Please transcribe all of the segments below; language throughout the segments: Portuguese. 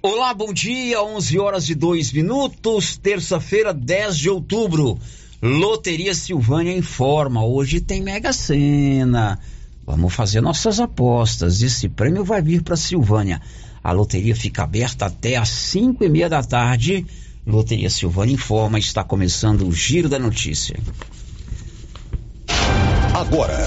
Olá, bom dia, 11 horas e 2 minutos, terça-feira, 10 de outubro. Loteria Silvânia informa, hoje tem Mega Sena. Vamos fazer nossas apostas. Esse prêmio vai vir para Silvânia. A loteria fica aberta até às 5 e meia da tarde. Loteria Silvânia informa, está começando o Giro da Notícia. Agora,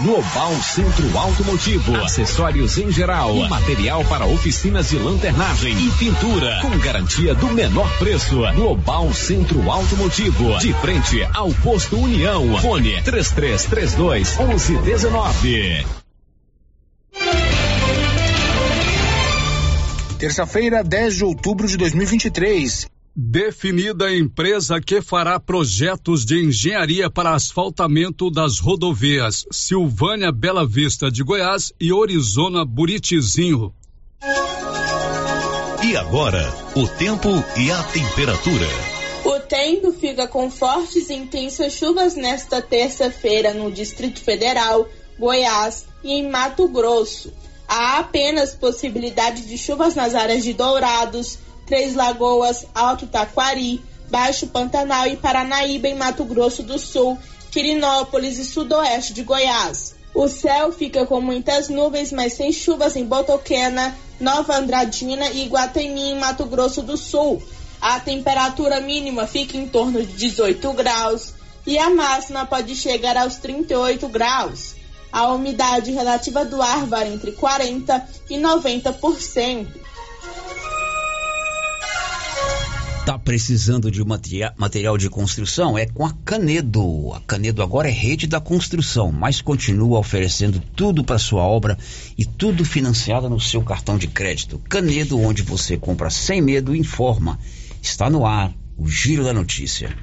Global Centro Automotivo, acessórios em geral, material para oficinas de lanternagem e pintura, com garantia do menor preço. Global Centro Automotivo, de frente ao posto União. Fone 3332 1119. Terça-feira, 10 de outubro de 2023. Definida a empresa que fará projetos de engenharia para asfaltamento das rodovias Silvânia Bela Vista de Goiás e Orizona Buritizinho. E agora, o tempo e a temperatura. O tempo fica com fortes e intensas chuvas nesta terça-feira no Distrito Federal, Goiás e em Mato Grosso. Há apenas possibilidade de chuvas nas áreas de Dourados, Três Lagoas, Alto Taquari, Baixo Pantanal e Paranaíba em Mato Grosso do Sul, Quirinópolis e Sudoeste de Goiás. O céu fica com muitas nuvens, mas sem chuvas em Botoquena, Nova Andradina e Iguatemi em Mato Grosso do Sul. A temperatura mínima fica em torno de 18 graus e a máxima pode chegar aos 38 graus. A umidade relativa do ar varia entre 40 e 90%. Tá precisando de materia- material de construção? É com a Canedo. A Canedo agora é rede da construção, mas continua oferecendo tudo para sua obra e tudo financiado no seu cartão de crédito. Canedo, onde você compra sem medo, informa. Está no ar o Giro da Notícia.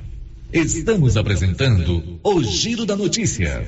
Estamos apresentando o Giro da Notícia.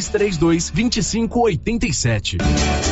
3332 2587.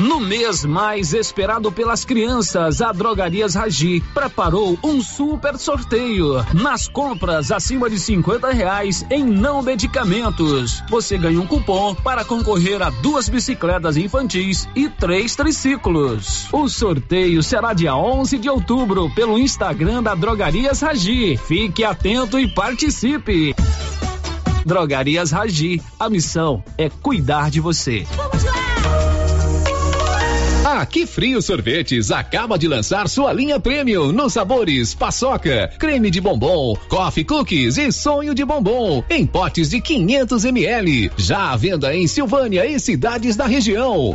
No mês mais esperado pelas crianças, a Drogarias Ragi preparou um super sorteio. Nas compras acima de 50 reais em não medicamentos, você ganha um cupom para concorrer a duas bicicletas infantis e três triciclos. O sorteio será dia 11 de outubro pelo Instagram da Drogarias Ragi. Fique atento e participe. Drogarias Ragi, a missão é cuidar de você. Vamos lá! Aqui Frio Sorvetes acaba de lançar sua linha Premium nos sabores paçoca, creme de bombom, coffee cookies e sonho de bombom em potes de 500 ml. Já à venda em Silvânia e cidades da região.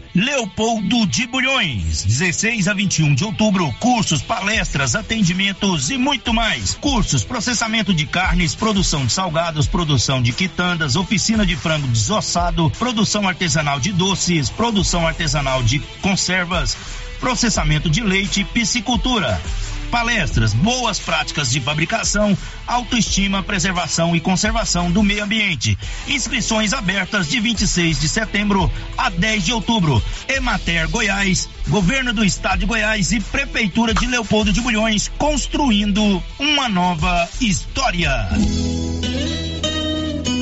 Leopoldo de Bulhões, 16 a 21 de outubro, cursos, palestras, atendimentos e muito mais. Cursos, processamento de carnes, produção de salgados, produção de quitandas, oficina de frango desossado, produção artesanal de doces, produção artesanal de conservas, processamento de leite, piscicultura palestras, boas práticas de fabricação, autoestima, preservação e conservação do meio ambiente. Inscrições abertas de 26 de setembro a 10 de outubro. Emater Goiás, Governo do Estado de Goiás e Prefeitura de Leopoldo de Bulhões construindo uma nova história.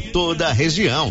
toda a região.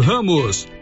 Ramos,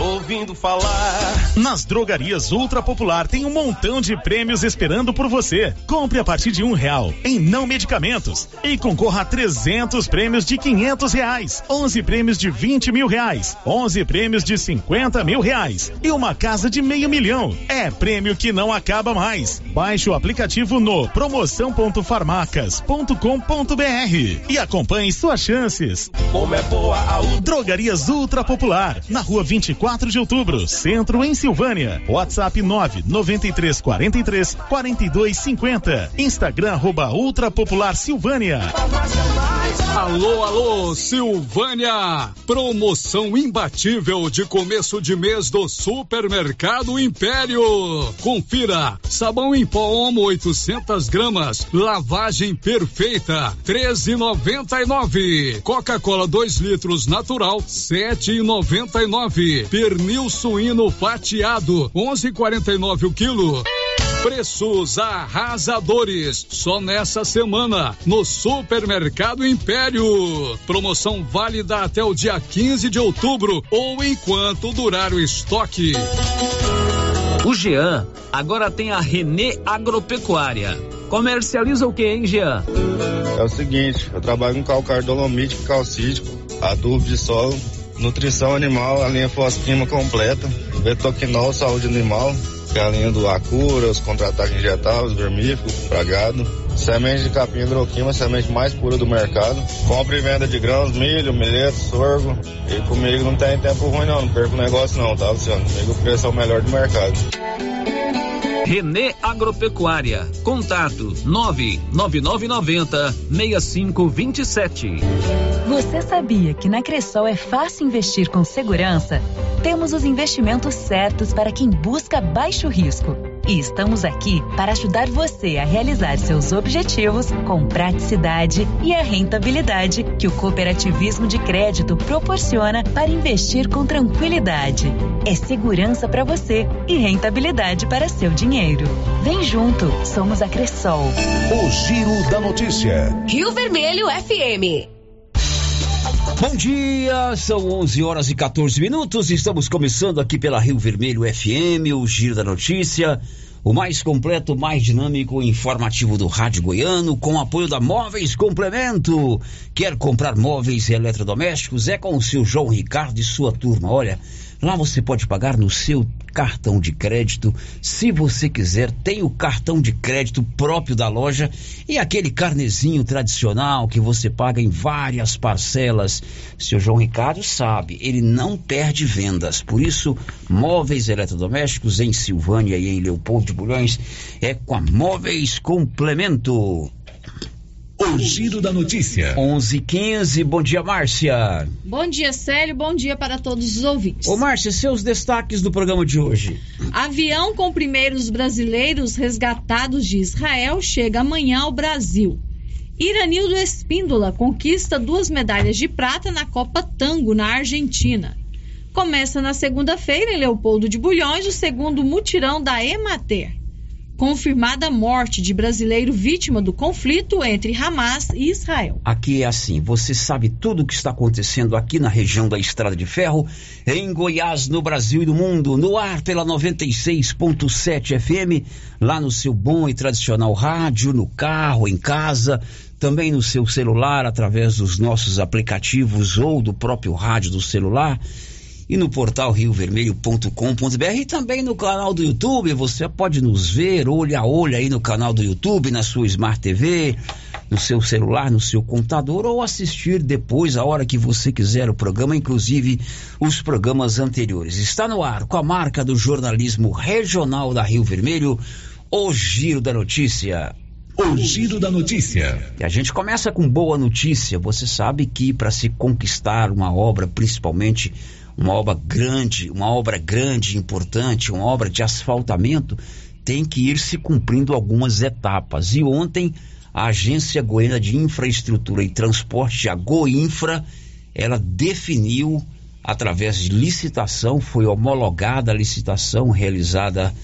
Ouvindo falar. Nas drogarias Ultra Popular tem um montão de prêmios esperando por você. Compre a partir de um real em não medicamentos e concorra a 300 prêmios de 500 reais, 11 prêmios de 20 mil reais, 11 prêmios de 50 mil reais e uma casa de meio milhão. É prêmio que não acaba mais. Baixe o aplicativo no promoção.farmacas.com.br e acompanhe suas chances. Como é boa a Drogarias Ultra Popular, na rua 24 de outubro, centro em Silvânia. WhatsApp 993 43 42 50. Instagram arroba Ultra Popular Silvânia. Alô, alô, Silvânia! Promoção imbatível de começo de mês do Supermercado Império. Confira: sabão em pó Omo 800 gramas, lavagem perfeita, 13,99. Coca-Cola 2 litros natural, 7,99. Pernil suíno fatiado, 11,49 o quilo. Preços arrasadores. Só nessa semana, no Supermercado Império. Promoção válida até o dia 15 de outubro ou enquanto durar o estoque. O Jean agora tem a Renê Agropecuária. Comercializa o que, hein, Jean? É o seguinte, eu trabalho com calcário dolomítico, calcítico, adubo de solo, nutrição animal, a linha fosquima completa, betoquinol, saúde animal, que a linha do Acura, os contra-ataques injetáveis, vermífugo, pragado, semente de capim hidroquima, semente mais pura do mercado, compra e venda de grãos, milho, milheto, sorgo, e comigo não tem tempo ruim não, não perco negócio não, tá Luciano? Comigo o preço é o melhor do mercado. Renê Agropecuária. Contato 99990 6527. Você sabia que na Cressol é fácil investir com segurança? Temos os investimentos certos para quem busca baixo risco. E estamos aqui para ajudar você a realizar seus objetivos com praticidade e a rentabilidade que o cooperativismo de crédito proporciona para investir com tranquilidade. É segurança para você e rentabilidade para seu dinheiro. Vem junto, somos a Cressol. O Giro da Notícia. Rio Vermelho FM. Bom dia, são 11 horas e 14 minutos. Estamos começando aqui pela Rio Vermelho FM, o Giro da Notícia, o mais completo, mais dinâmico e informativo do Rádio Goiano, com apoio da Móveis Complemento. Quer comprar móveis e eletrodomésticos? É com o seu João Ricardo e sua turma. Olha, lá você pode pagar no seu cartão de crédito. Se você quiser, tem o cartão de crédito próprio da loja e aquele carnezinho tradicional que você paga em várias parcelas. Seu João Ricardo sabe, ele não perde vendas. Por isso, móveis eletrodomésticos em Silvânia e em Leopoldo de Bulhões é com a Móveis Complemento. O giro da notícia. 11:15. Bom dia, Márcia. Bom dia, Célio. Bom dia para todos os ouvintes. Ô, Márcia, seus destaques do programa de hoje. Avião com primeiros brasileiros resgatados de Israel chega amanhã ao Brasil. Iranildo Espíndola conquista duas medalhas de prata na Copa Tango, na Argentina. Começa na segunda-feira, em Leopoldo de Bulhões, o segundo mutirão da Emater. Confirmada a morte de brasileiro vítima do conflito entre Hamas e Israel. Aqui é assim, você sabe tudo o que está acontecendo aqui na região da Estrada de Ferro, em Goiás, no Brasil e no mundo, no ar pela 96.7 FM, lá no seu bom e tradicional rádio, no carro, em casa, também no seu celular, através dos nossos aplicativos ou do próprio rádio do celular e no portal riovermelho.com.br e também no canal do YouTube. Você pode nos ver olho a olho aí no canal do YouTube, na sua Smart TV, no seu celular, no seu computador ou assistir depois, a hora que você quiser, o programa, inclusive os programas anteriores. Está no ar com a marca do jornalismo regional da Rio Vermelho, o Giro da Notícia. O Giro da Notícia. E a gente começa com boa notícia. Você sabe que para se conquistar uma obra, principalmente uma obra grande, uma obra grande, importante, uma obra de asfaltamento, tem que ir se cumprindo algumas etapas. E ontem a Agência Goiana de Infraestrutura e Transporte, a Goinfra, ela definiu através de licitação, foi homologada a licitação realizada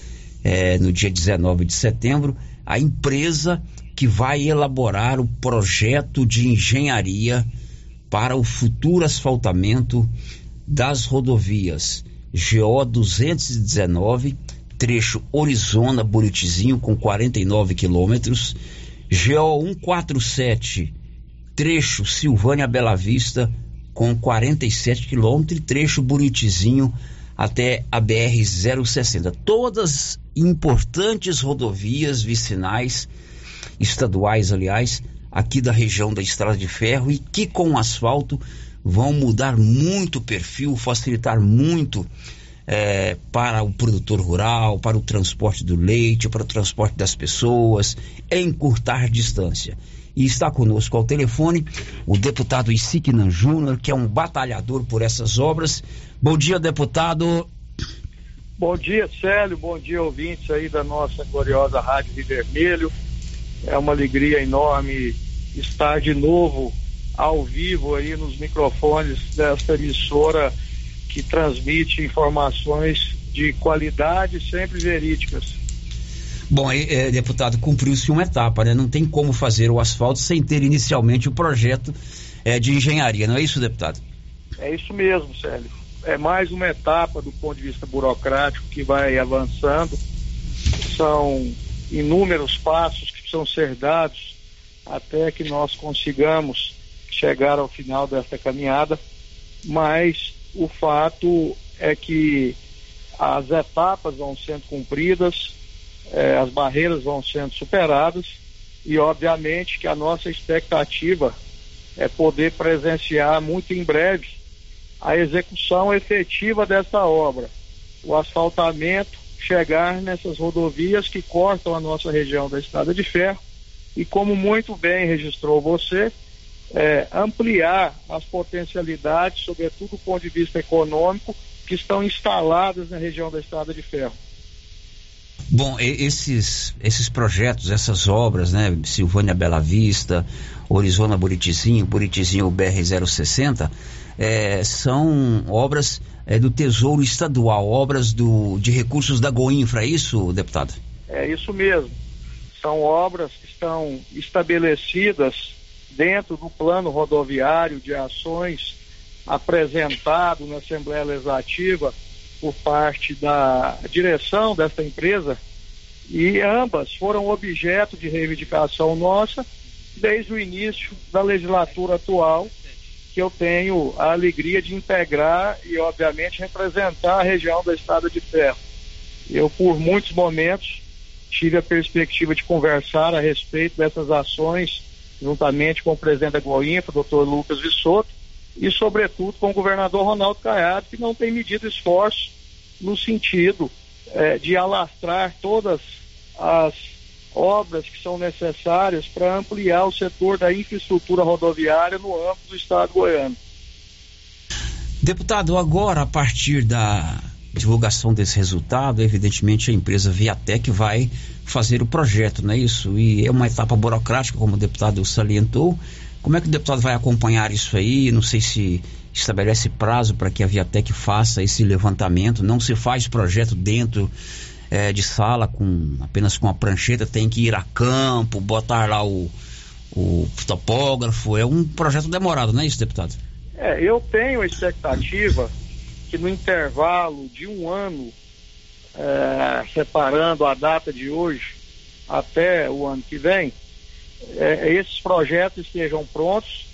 eh, no dia 19 de setembro, a empresa que vai elaborar o projeto de engenharia para o futuro asfaltamento das rodovias GO 219, trecho Orizona Buritizinho com 49 quilômetros, GO 147, trecho Silvânia Bela Vista com 47 quilômetros e trecho Buritizinho até a BR 060. Todas importantes rodovias vicinais, estaduais, aliás, aqui da região da Estrada de Ferro e que com asfalto vão mudar muito o perfil, facilitar muito é, para o produtor rural, para o transporte do leite, para o transporte das pessoas, encurtar distância. E está conosco ao telefone o deputado Isiknan Júnior, que é um batalhador por essas obras. Bom dia, deputado. Bom dia, Célio. Bom dia, ouvintes aí da nossa gloriosa Rádio de Vermelho. É uma alegria enorme estar de novo ao vivo aí nos microfones desta emissora que transmite informações de qualidade sempre verídicas. Bom, é, deputado, cumpriu-se uma etapa, né? Não tem como fazer o asfalto sem ter inicialmente o projeto é, de engenharia, não é isso, deputado? É isso mesmo, Célio. É mais uma etapa do ponto de vista burocrático que vai avançando. São inúmeros passos que precisam ser dados até que nós consigamos chegar ao final dessa caminhada, mas o fato é que as etapas vão sendo cumpridas, eh, as barreiras vão sendo superadas e, obviamente, que a nossa expectativa é poder presenciar muito em breve a execução efetiva dessa obra, o asfaltamento, chegar nessas rodovias que cortam a nossa região da Estrada de Ferro e, como muito bem registrou você, é, ampliar as potencialidades, sobretudo do ponto de vista econômico, que estão instaladas na região da Estrada de Ferro. Bom, esses, esses projetos, essas obras, né, Silvânia Bela Vista, Orizona Buritizinho, Buritizinho BR-060, é, são obras é, do Tesouro Estadual, obras do, de recursos da Goinfra, é isso, deputado? É isso mesmo. São obras que estão estabelecidas dentro do plano rodoviário de ações apresentado na Assembleia Legislativa por parte da direção desta empresa e ambas foram objeto de reivindicação nossa desde o início da legislatura atual, que eu tenho a alegria de integrar e, obviamente, representar a região da Estrada de Ferro. Eu, por muitos momentos, tive a perspectiva de conversar a respeito dessas ações juntamente com o presidente da Goinfa, doutor Lucas Vissoto, e, sobretudo, com o governador Ronaldo Caiado, que não tem medido esforço no sentido eh, de alastrar todas as obras que são necessárias para ampliar o setor da infraestrutura rodoviária no âmbito do estado goiano. Deputado, agora a partir da divulgação desse resultado, evidentemente a empresa Viatec vai fazer o projeto, não é isso? E é uma etapa burocrática, como o deputado salientou. Como é que o deputado vai acompanhar isso aí? Não sei se estabelece prazo para que a Viatec faça esse levantamento. Não se faz projeto dentro é, de sala com apenas com a prancheta, tem que ir a campo, botar lá o, o topógrafo. É um projeto demorado, não é isso, deputado? É, eu tenho a expectativa que no intervalo de um ano, é, separando a data de hoje até o ano que vem, é, esses projetos estejam prontos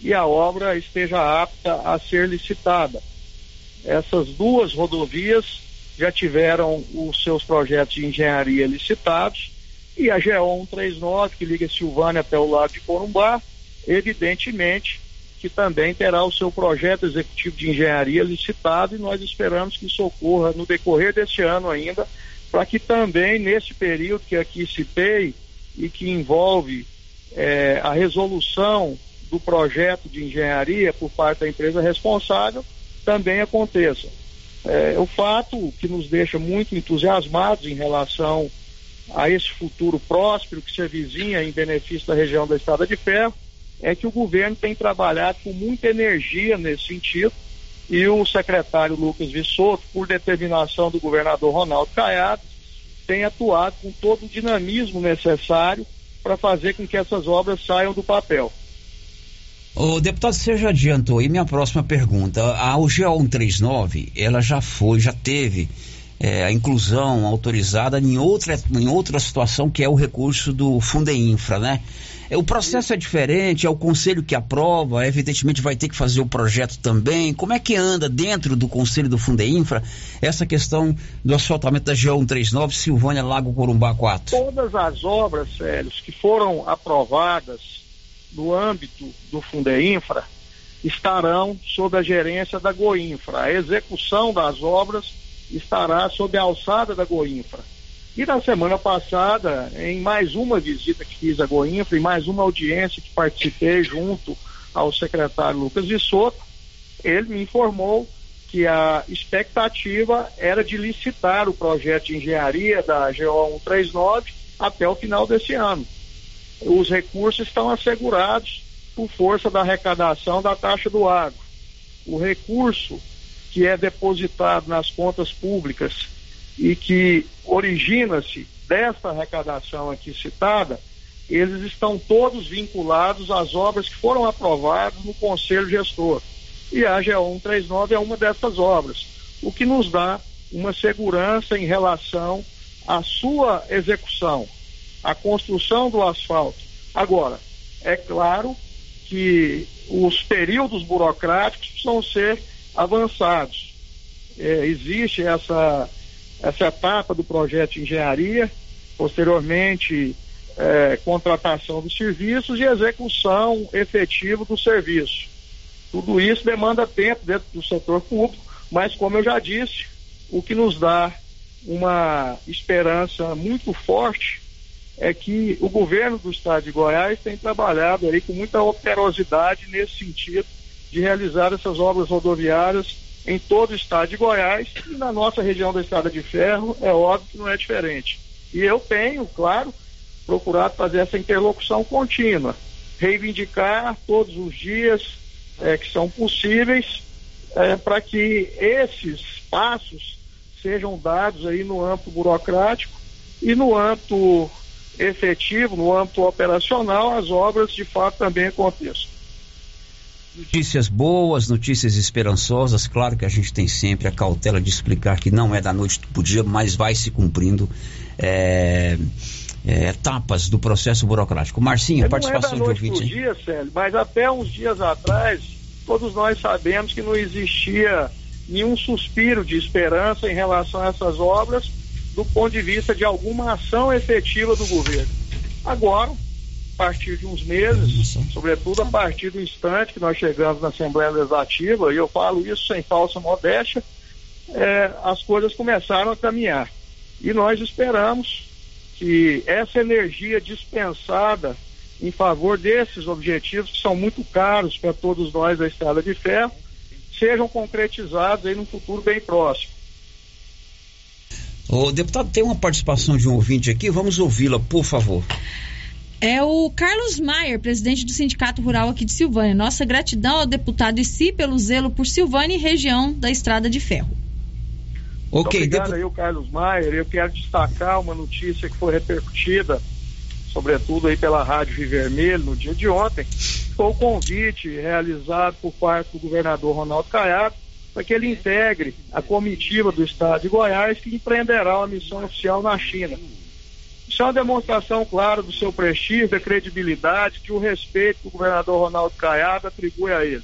e a obra esteja apta a ser licitada. Essas duas rodovias já tiveram os seus projetos de engenharia licitados e a GO 139, que liga Silvânia até o lado de Corumbá, evidentemente que também terá o seu projeto executivo de engenharia licitado e nós esperamos que isso ocorra no decorrer deste ano ainda, para que também nesse período que aqui citei e que envolve é, a resolução do projeto de engenharia por parte da empresa responsável também aconteça. É, o fato que nos deixa muito entusiasmados em relação a esse futuro próspero que se avizinha em benefício da região da Estrada de Ferro é que o governo tem trabalhado com muita energia nesse sentido e o secretário Lucas Vissoto, por determinação do governador Ronaldo Caiado, tem atuado com todo o dinamismo necessário para fazer com que essas obras saiam do papel. O deputado, você já adiantou aí minha próxima pergunta. A UGA 139, ela já foi, já teve é, a inclusão autorizada em outra, em outra situação que é o recurso do Fundeinfra, né? É, o processo é diferente, é o conselho que aprova, evidentemente vai ter que fazer o projeto também. Como é que anda dentro do conselho do Fundeinfra essa questão do asfaltamento da GO 139 Silvânia Lago Corumbá 4? Todas as obras, Célios, que foram aprovadas no âmbito do Fundeinfra estarão sob a gerência da Goinfra. A execução das obras estará sob a alçada da Goinfra. E na semana passada, em mais uma visita que fiz a Goinfra, e mais uma audiência que participei junto ao secretário Lucas Vissoto, ele me informou que a expectativa era de licitar o projeto de engenharia da GO 139 até o final desse ano. Os recursos estão assegurados por força da arrecadação da taxa do agro. O recurso que é depositado nas contas públicas e que origina-se desta arrecadação aqui citada, eles estão todos vinculados às obras que foram aprovadas no Conselho Gestor. E a GO 139 é uma dessas obras, o que nos dá uma segurança em relação à sua execução, à construção do asfalto. Agora, é claro que os períodos burocráticos precisam ser avançados. É, existe essa, essa etapa do projeto de engenharia, posteriormente é, contratação dos serviços e execução efetiva do serviço. Tudo isso demanda tempo dentro do setor público, mas como eu já disse, o que nos dá uma esperança muito forte é que o governo do estado de Goiás tem trabalhado aí com muita operosidade nesse sentido de realizar essas obras rodoviárias em todo o estado de Goiás e na nossa região da Estrada de Ferro é óbvio que não é diferente. E eu tenho, claro, procurado fazer essa interlocução contínua, reivindicar todos os dias é, que são possíveis é, para que esses passos sejam dados aí no âmbito burocrático e no âmbito efetivo, no âmbito operacional, as obras de fato também aconteçam. Notícias boas, notícias esperançosas. Claro que a gente tem sempre a cautela de explicar que não é da noite para o dia, mas vai se cumprindo é, é, etapas do processo burocrático. Marcinha, participação não é da noite de ouvinte. Dia, Célio, mas até uns dias atrás, todos nós sabemos que não existia nenhum suspiro de esperança em relação a essas obras do ponto de vista de alguma ação efetiva do governo. Agora, a partir de uns meses, sobretudo a partir do instante que nós chegamos na Assembleia Legislativa, e eu falo isso sem falsa modéstia, é, as coisas começaram a caminhar. E nós esperamos que essa energia dispensada em favor desses objetivos que são muito caros para todos nós da Estrada de Ferro sejam concretizados aí no futuro bem próximo. O deputado tem uma participação de um ouvinte aqui, vamos ouvi-la, por favor. É o Carlos Maier, presidente do Sindicato Rural aqui de Silvânia. Nossa gratidão ao deputado e si pelo zelo por Silvânia e região da Estrada de Ferro. Ok, obrigado depo... aí o Carlos Maier. Eu quero destacar uma notícia que foi repercutida, sobretudo aí pela Rádio Rio Vermelho no dia de ontem. Foi o convite realizado por parte do governador Ronaldo Caiado para que ele integre a comitiva do Estado de Goiás que empreenderá uma missão oficial na China. Isso é uma demonstração clara do seu prestígio, da credibilidade, que o respeito que o governador Ronaldo Caiado atribui a ele.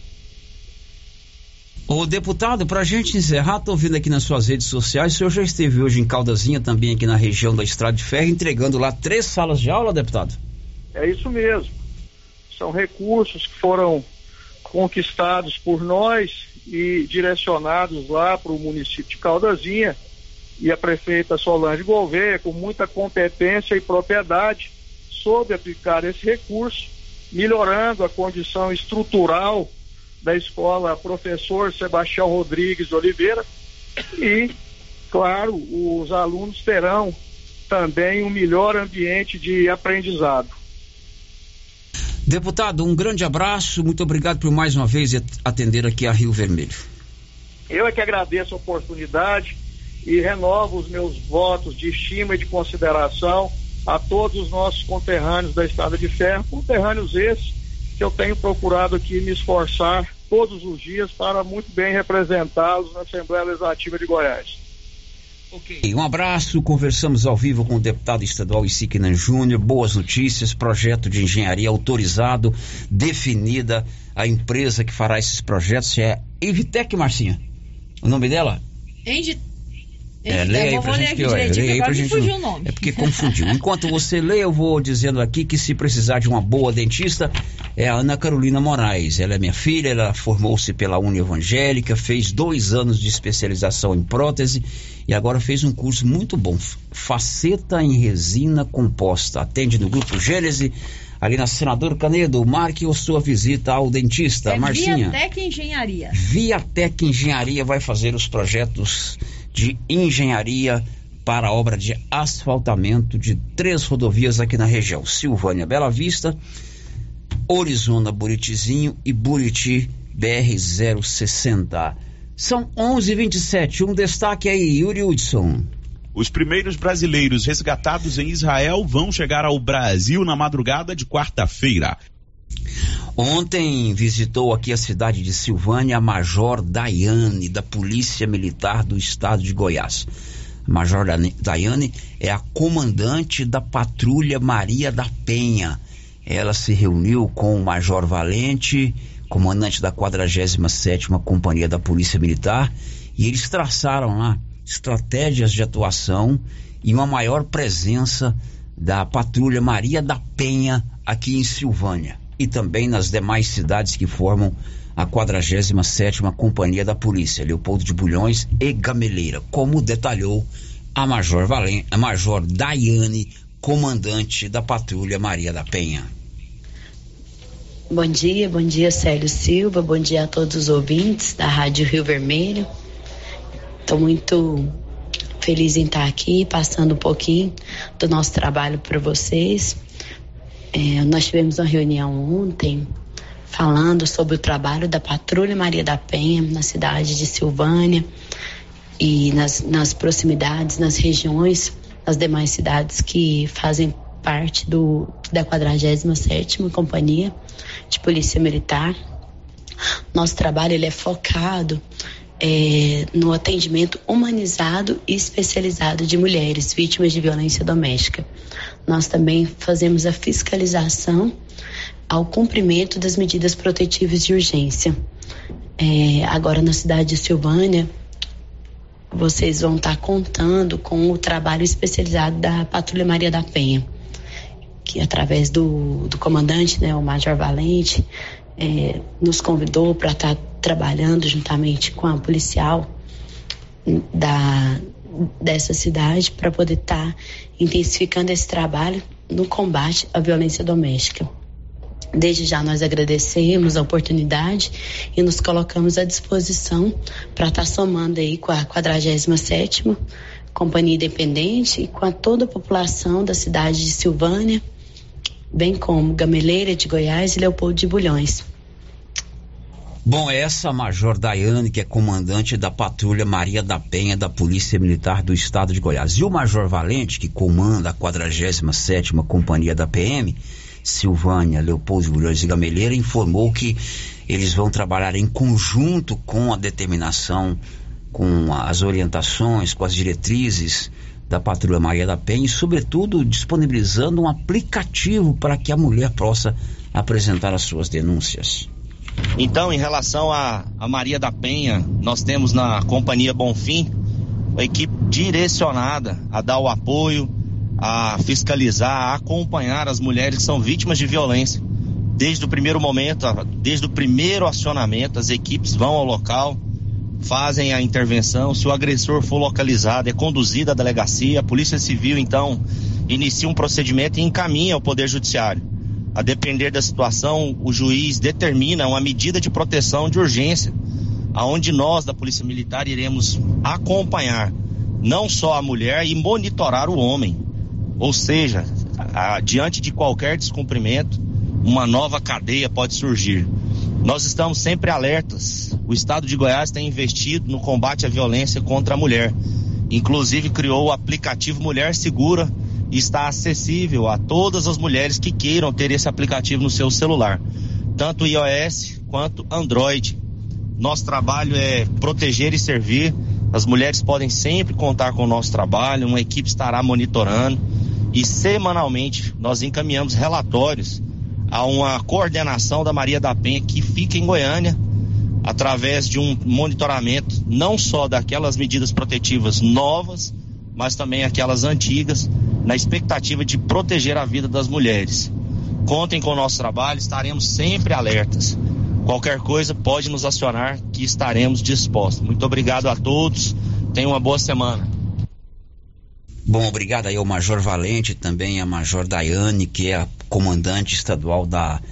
O deputado, para a gente encerrar, estou vendo aqui nas suas redes sociais, o senhor já esteve hoje em Caldazinha, também aqui na região da Estrada de Ferro, entregando lá três salas de aula, deputado? É isso mesmo. São recursos que foram conquistados por nós e direcionados lá para o município de Caldazinha e a prefeita Solange Gouveia, com muita competência e propriedade, soube aplicar esse recurso, melhorando a condição estrutural da escola Professor Sebastião Rodrigues de Oliveira e, claro, os alunos terão também um melhor ambiente de aprendizado. Deputado, um grande abraço, muito obrigado por mais uma vez atender aqui a Rio Vermelho. Eu é que agradeço a oportunidade e renovo os meus votos de estima e de consideração a todos os nossos conterrâneos da Estrada de Ferro, conterrâneos esses que eu tenho procurado aqui me esforçar todos os dias para muito bem representá-los na Assembleia Legislativa de Goiás. Ok, um abraço. Conversamos ao vivo com o deputado estadual Isiquinan Júnior. Boas notícias. Projeto de engenharia autorizado, definida a empresa que fará esses projetos é Evitec, Marcinha. O nome dela? Engi é, leia aí pra gente que, olha, leia aí pra gente. Não, é porque confundiu. Enquanto você lê, eu vou dizendo aqui que se precisar de uma boa dentista, é a Ana Carolina Moraes. Ela é minha filha, ela formou-se pela Uni Evangélica, fez dois anos de especialização em prótese e agora fez um curso muito bom, faceta em resina composta. Atende no Grupo Gênese, ali na Senador Canedo. Marque a sua visita ao dentista, é Marcinha. Viatec Engenharia. Viatec Engenharia vai fazer os projetos de engenharia para a obra de asfaltamento de três rodovias aqui na região: Silvânia Bela Vista, Orizona Buritizinho e Buriti BR 060. São 11:27. Um destaque aí, Yuri Hudson. Os primeiros brasileiros resgatados em Israel vão chegar ao Brasil na madrugada de quarta-feira. Ontem visitou aqui a cidade de Silvânia a Major Daiane, da Polícia Militar do Estado de Goiás. A Major Daiane é a comandante da Patrulha Maria da Penha. Ela se reuniu com o Major Valente, comandante da 47ª Companhia da Polícia Militar, e eles traçaram lá estratégias de atuação e uma maior presença da Patrulha Maria da Penha aqui em Silvânia e também nas demais cidades que formam a 47ª Companhia da Polícia, Leopoldo de Bulhões e Gameleira, como detalhou a Major, Valen, a Major Daiane, comandante da Patrulha Maria da Penha. Bom dia, bom dia Célio Silva, bom dia a todos os ouvintes da Rádio Rio Vermelho. Estou muito feliz em estar aqui, passando um pouquinho do nosso trabalho para vocês. É, nós tivemos uma reunião ontem falando sobre o trabalho da Patrulha Maria da Penha na cidade de Silvânia e nas, nas proximidades, nas regiões, nas demais cidades que fazem parte do, da 47ª Companhia de Polícia Militar. Nosso trabalho ele é focado é, no atendimento humanizado e especializado de mulheres vítimas de violência doméstica. Nós também fazemos a fiscalização ao cumprimento das medidas protetivas de urgência. É, agora, na cidade de Silvânia, vocês vão estar contando com o trabalho especializado da Patrulha Maria da Penha, que através do, do comandante, né, o Major Valente, é, nos convidou para estar trabalhando juntamente com a policial da dessa cidade para poder estar tá intensificando esse trabalho no combate à violência doméstica. Desde já nós agradecemos a oportunidade e nos colocamos à disposição para estar tá somando aí com a 47ª Companhia Independente e com a toda a população da cidade de Silvânia, bem como Gameleira de Goiás e Leopoldo de Bulhões. Bom, essa Major Daiane, que é comandante da patrulha Maria da Penha da Polícia Militar do Estado de Goiás. E o Major Valente, que comanda a 47ª Companhia da PM, Silvânia, Leopoldo Bulhões e Gameleira, informou que eles vão trabalhar em conjunto com a determinação, com as orientações, com as diretrizes da Patrulha Maria da Penha e, sobretudo, disponibilizando um aplicativo para que a mulher possa apresentar as suas denúncias. Então, em relação a Maria da Penha, nós temos na Companhia Bonfim uma equipe direcionada a dar o apoio, a fiscalizar, a acompanhar as mulheres que são vítimas de violência. Desde o primeiro momento, desde o primeiro acionamento, as equipes vão ao local, fazem a intervenção. Se o agressor for localizado, é conduzido à delegacia. A Polícia Civil, então, inicia um procedimento e encaminha ao Poder Judiciário. A depender da situação, o juiz determina uma medida de proteção de urgência, aonde nós da Polícia Militar iremos acompanhar não só a mulher e monitorar o homem. Ou seja, a, diante de qualquer descumprimento, uma nova cadeia pode surgir. Nós estamos sempre alertas. O estado de Goiás tem investido no combate à violência contra a mulher. Inclusive criou o aplicativo Mulher Segura, está acessível a todas as mulheres que queiram ter esse aplicativo no seu celular, tanto iOS quanto Android. Nosso trabalho é proteger e servir. As mulheres podem sempre contar com o nosso trabalho, uma equipe estará monitorando e semanalmente nós encaminhamos relatórios a uma coordenação da Maria da Penha que fica em Goiânia através de um monitoramento não só daquelas medidas protetivas novas, mas também aquelas antigas, na expectativa de proteger a vida das mulheres. Contem com o nosso trabalho, estaremos sempre alertas. Qualquer coisa pode nos acionar que estaremos dispostos. Muito obrigado a todos. Tenham uma boa semana. Bom, obrigado aí ao Major Valente, também a Major Daiane, que é a comandante estadual da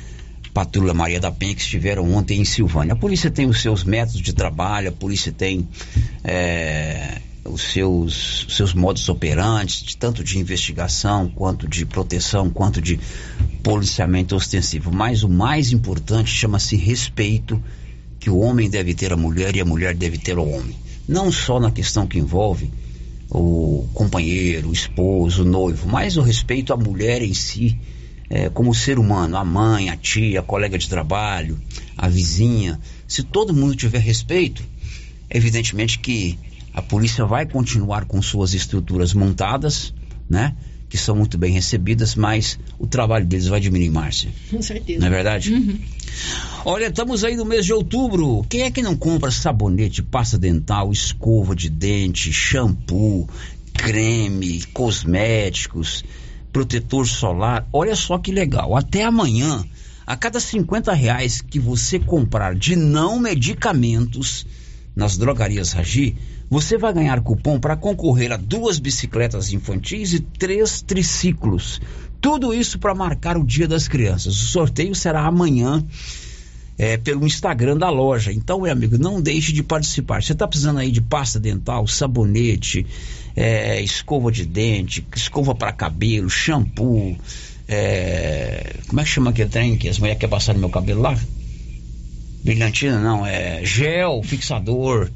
Patrulha Maria da Penha, que estiveram ontem em Silvânia. A polícia tem os seus métodos de trabalho, a polícia tem é, os seus, seus modos operantes, de, tanto de investigação, quanto de proteção, quanto de policiamento ostensivo. Mas o mais importante chama-se respeito que o homem deve ter à mulher e a mulher deve ter ao homem. Não só na questão que envolve o companheiro, o esposo, o noivo, mas o respeito à mulher em si, é, como ser humano, a mãe, a tia, a colega de trabalho, a vizinha. Se todo mundo tiver respeito, evidentemente que a polícia vai continuar com suas estruturas montadas, né? Que são muito bem recebidas, mas o trabalho deles vai diminuir, Márcia. Com certeza. Não é verdade? Uhum. Olha, estamos aí no mês de outubro. Quem é que não compra sabonete, pasta dental, escova de dente, shampoo, creme, cosméticos, protetor solar? Olha só que legal. Até amanhã, a cada 50 reais que você comprar de não medicamentos nas drogarias Ragi, você vai ganhar cupom para concorrer a duas bicicletas infantis e três triciclos. Tudo isso para marcar o Dia das Crianças. O sorteio será amanhã é, pelo Instagram da loja. Então, meu amigo, não deixe de participar. Você está precisando aí de pasta dental, sabonete, é, escova de dente, escova para cabelo, shampoo. É, como é que chama aquele trem que as mulheres querem passar no meu cabelo lá? Brilhantina, não, é gel, fixador.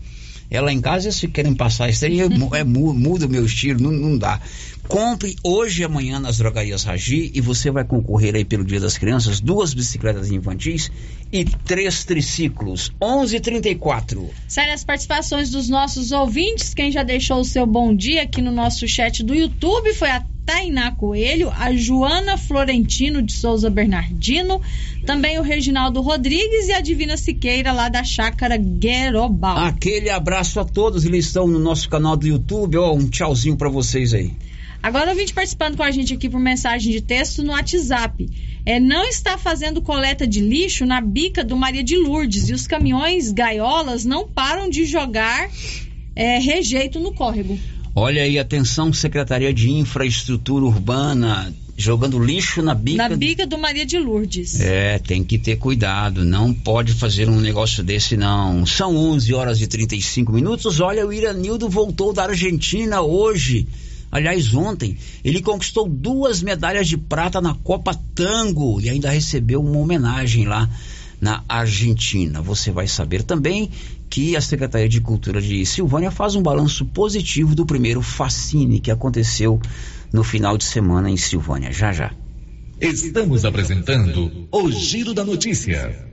Ela em casa, se querem passar isso aí, é, muda o meu estilo, não, não dá. Compre hoje e amanhã nas drogarias Ragi e você vai concorrer aí pelo Dia das Crianças duas bicicletas infantis e três triciclos. 11:34. Sério, as participações dos nossos ouvintes, quem já deixou o seu bom dia aqui no nosso chat do YouTube foi a Tainá Coelho, a Joana Florentino de Souza Bernardino, também o Reginaldo Rodrigues e a Divina Siqueira lá da Chácara Guerobal. Aquele abraço a todos, eles estão no nosso canal do YouTube, ó, um tchauzinho para vocês aí. Agora o vídeo participando com a gente aqui por mensagem de texto no WhatsApp. É, não está fazendo coleta de lixo na bica do Maria de Lourdes e os caminhões gaiolas não param de jogar é, rejeito no córrego. Olha aí, atenção, Secretaria de Infraestrutura Urbana, jogando lixo na bica. Na bica do Maria de Lourdes. É, tem que ter cuidado, não pode fazer um negócio desse não. São 11 horas e 35 minutos. Olha, o Iranildo voltou da Argentina hoje. Aliás, ontem ele conquistou duas medalhas de prata na Copa Tango e ainda recebeu uma homenagem lá na Argentina. Você vai saber também que a Secretaria de Cultura de Silvânia faz um balanço positivo do primeiro Fascine que aconteceu no final de semana em Silvânia. Já já. Estamos apresentando o Giro da Notícia.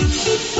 Thank you.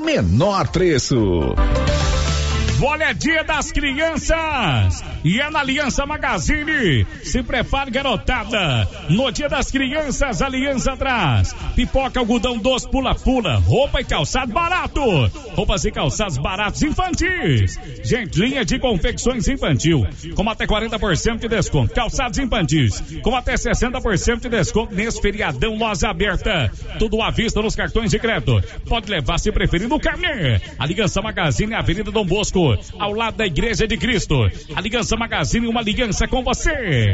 menor preço. Olha, é dia das crianças! E é na Aliança Magazine. Se prepare, garotada. No dia das crianças, Aliança traz. Pipoca, algodão doce, pula-pula. Roupa e calçado barato. Roupas e calçados baratos infantis. Gente, linha de confecções infantil. Com até 40% de desconto. Calçados infantis. Com até 60% de desconto nesse feriadão loja aberta. Tudo à vista nos cartões de crédito. Pode levar, se preferir, no carnê. Aliança Magazine, Avenida Dom Bosco ao lado da Igreja de Cristo. Aliança Magazine, uma aliança com você.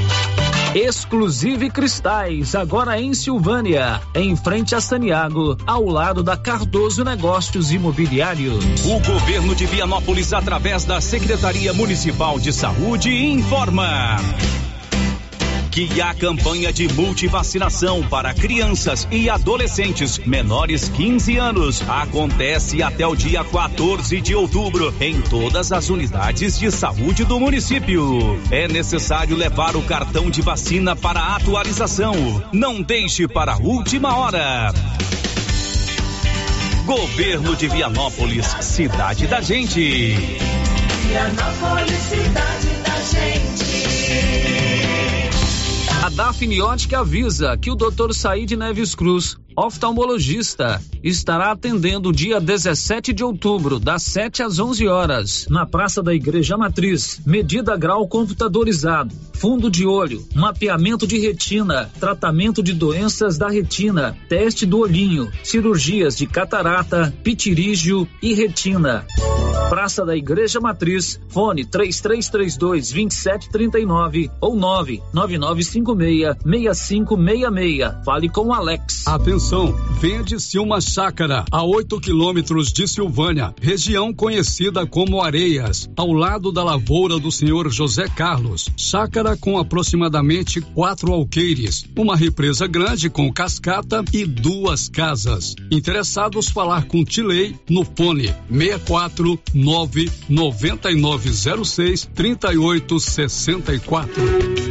Exclusive Cristais, agora em Silvânia, em frente a Saniago, ao lado da Cardoso Negócios Imobiliários. O governo de Vianópolis, através da Secretaria Municipal de Saúde, informa. Que a campanha de multivacinação para crianças e adolescentes menores 15 anos acontece até o dia 14 de outubro em todas as unidades de saúde do município. É necessário levar o cartão de vacina para atualização. Não deixe para a última hora. Governo de Vianópolis, cidade da gente. Vianópolis, cidade da gente. A Dafniótica avisa que o Dr. Said Neves Cruz, oftalmologista, estará atendendo dia 17 de outubro, das 7 às 11 horas, na Praça da Igreja Matriz. Medida grau computadorizado, fundo de olho, mapeamento de retina, tratamento de doenças da retina, teste do olhinho, cirurgias de catarata, pitirígio e retina. Praça da Igreja Matriz, fone 3332 2739 ou 99956 6566. Fale com Alex. Atenção, vende-se uma chácara a 8 quilômetros de Silvânia, região conhecida como Areias, ao lado da lavoura do senhor José Carlos. Chácara com aproximadamente quatro alqueires, uma represa grande com cascata e duas casas. Interessados falar com Tilei no fone 64 99906 3864.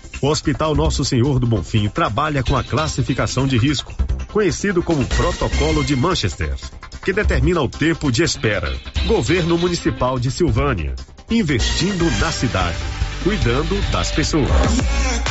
O Hospital Nosso Senhor do Bonfim trabalha com a classificação de risco, conhecido como Protocolo de Manchester, que determina o tempo de espera. Governo Municipal de Silvânia, investindo na cidade, cuidando das pessoas.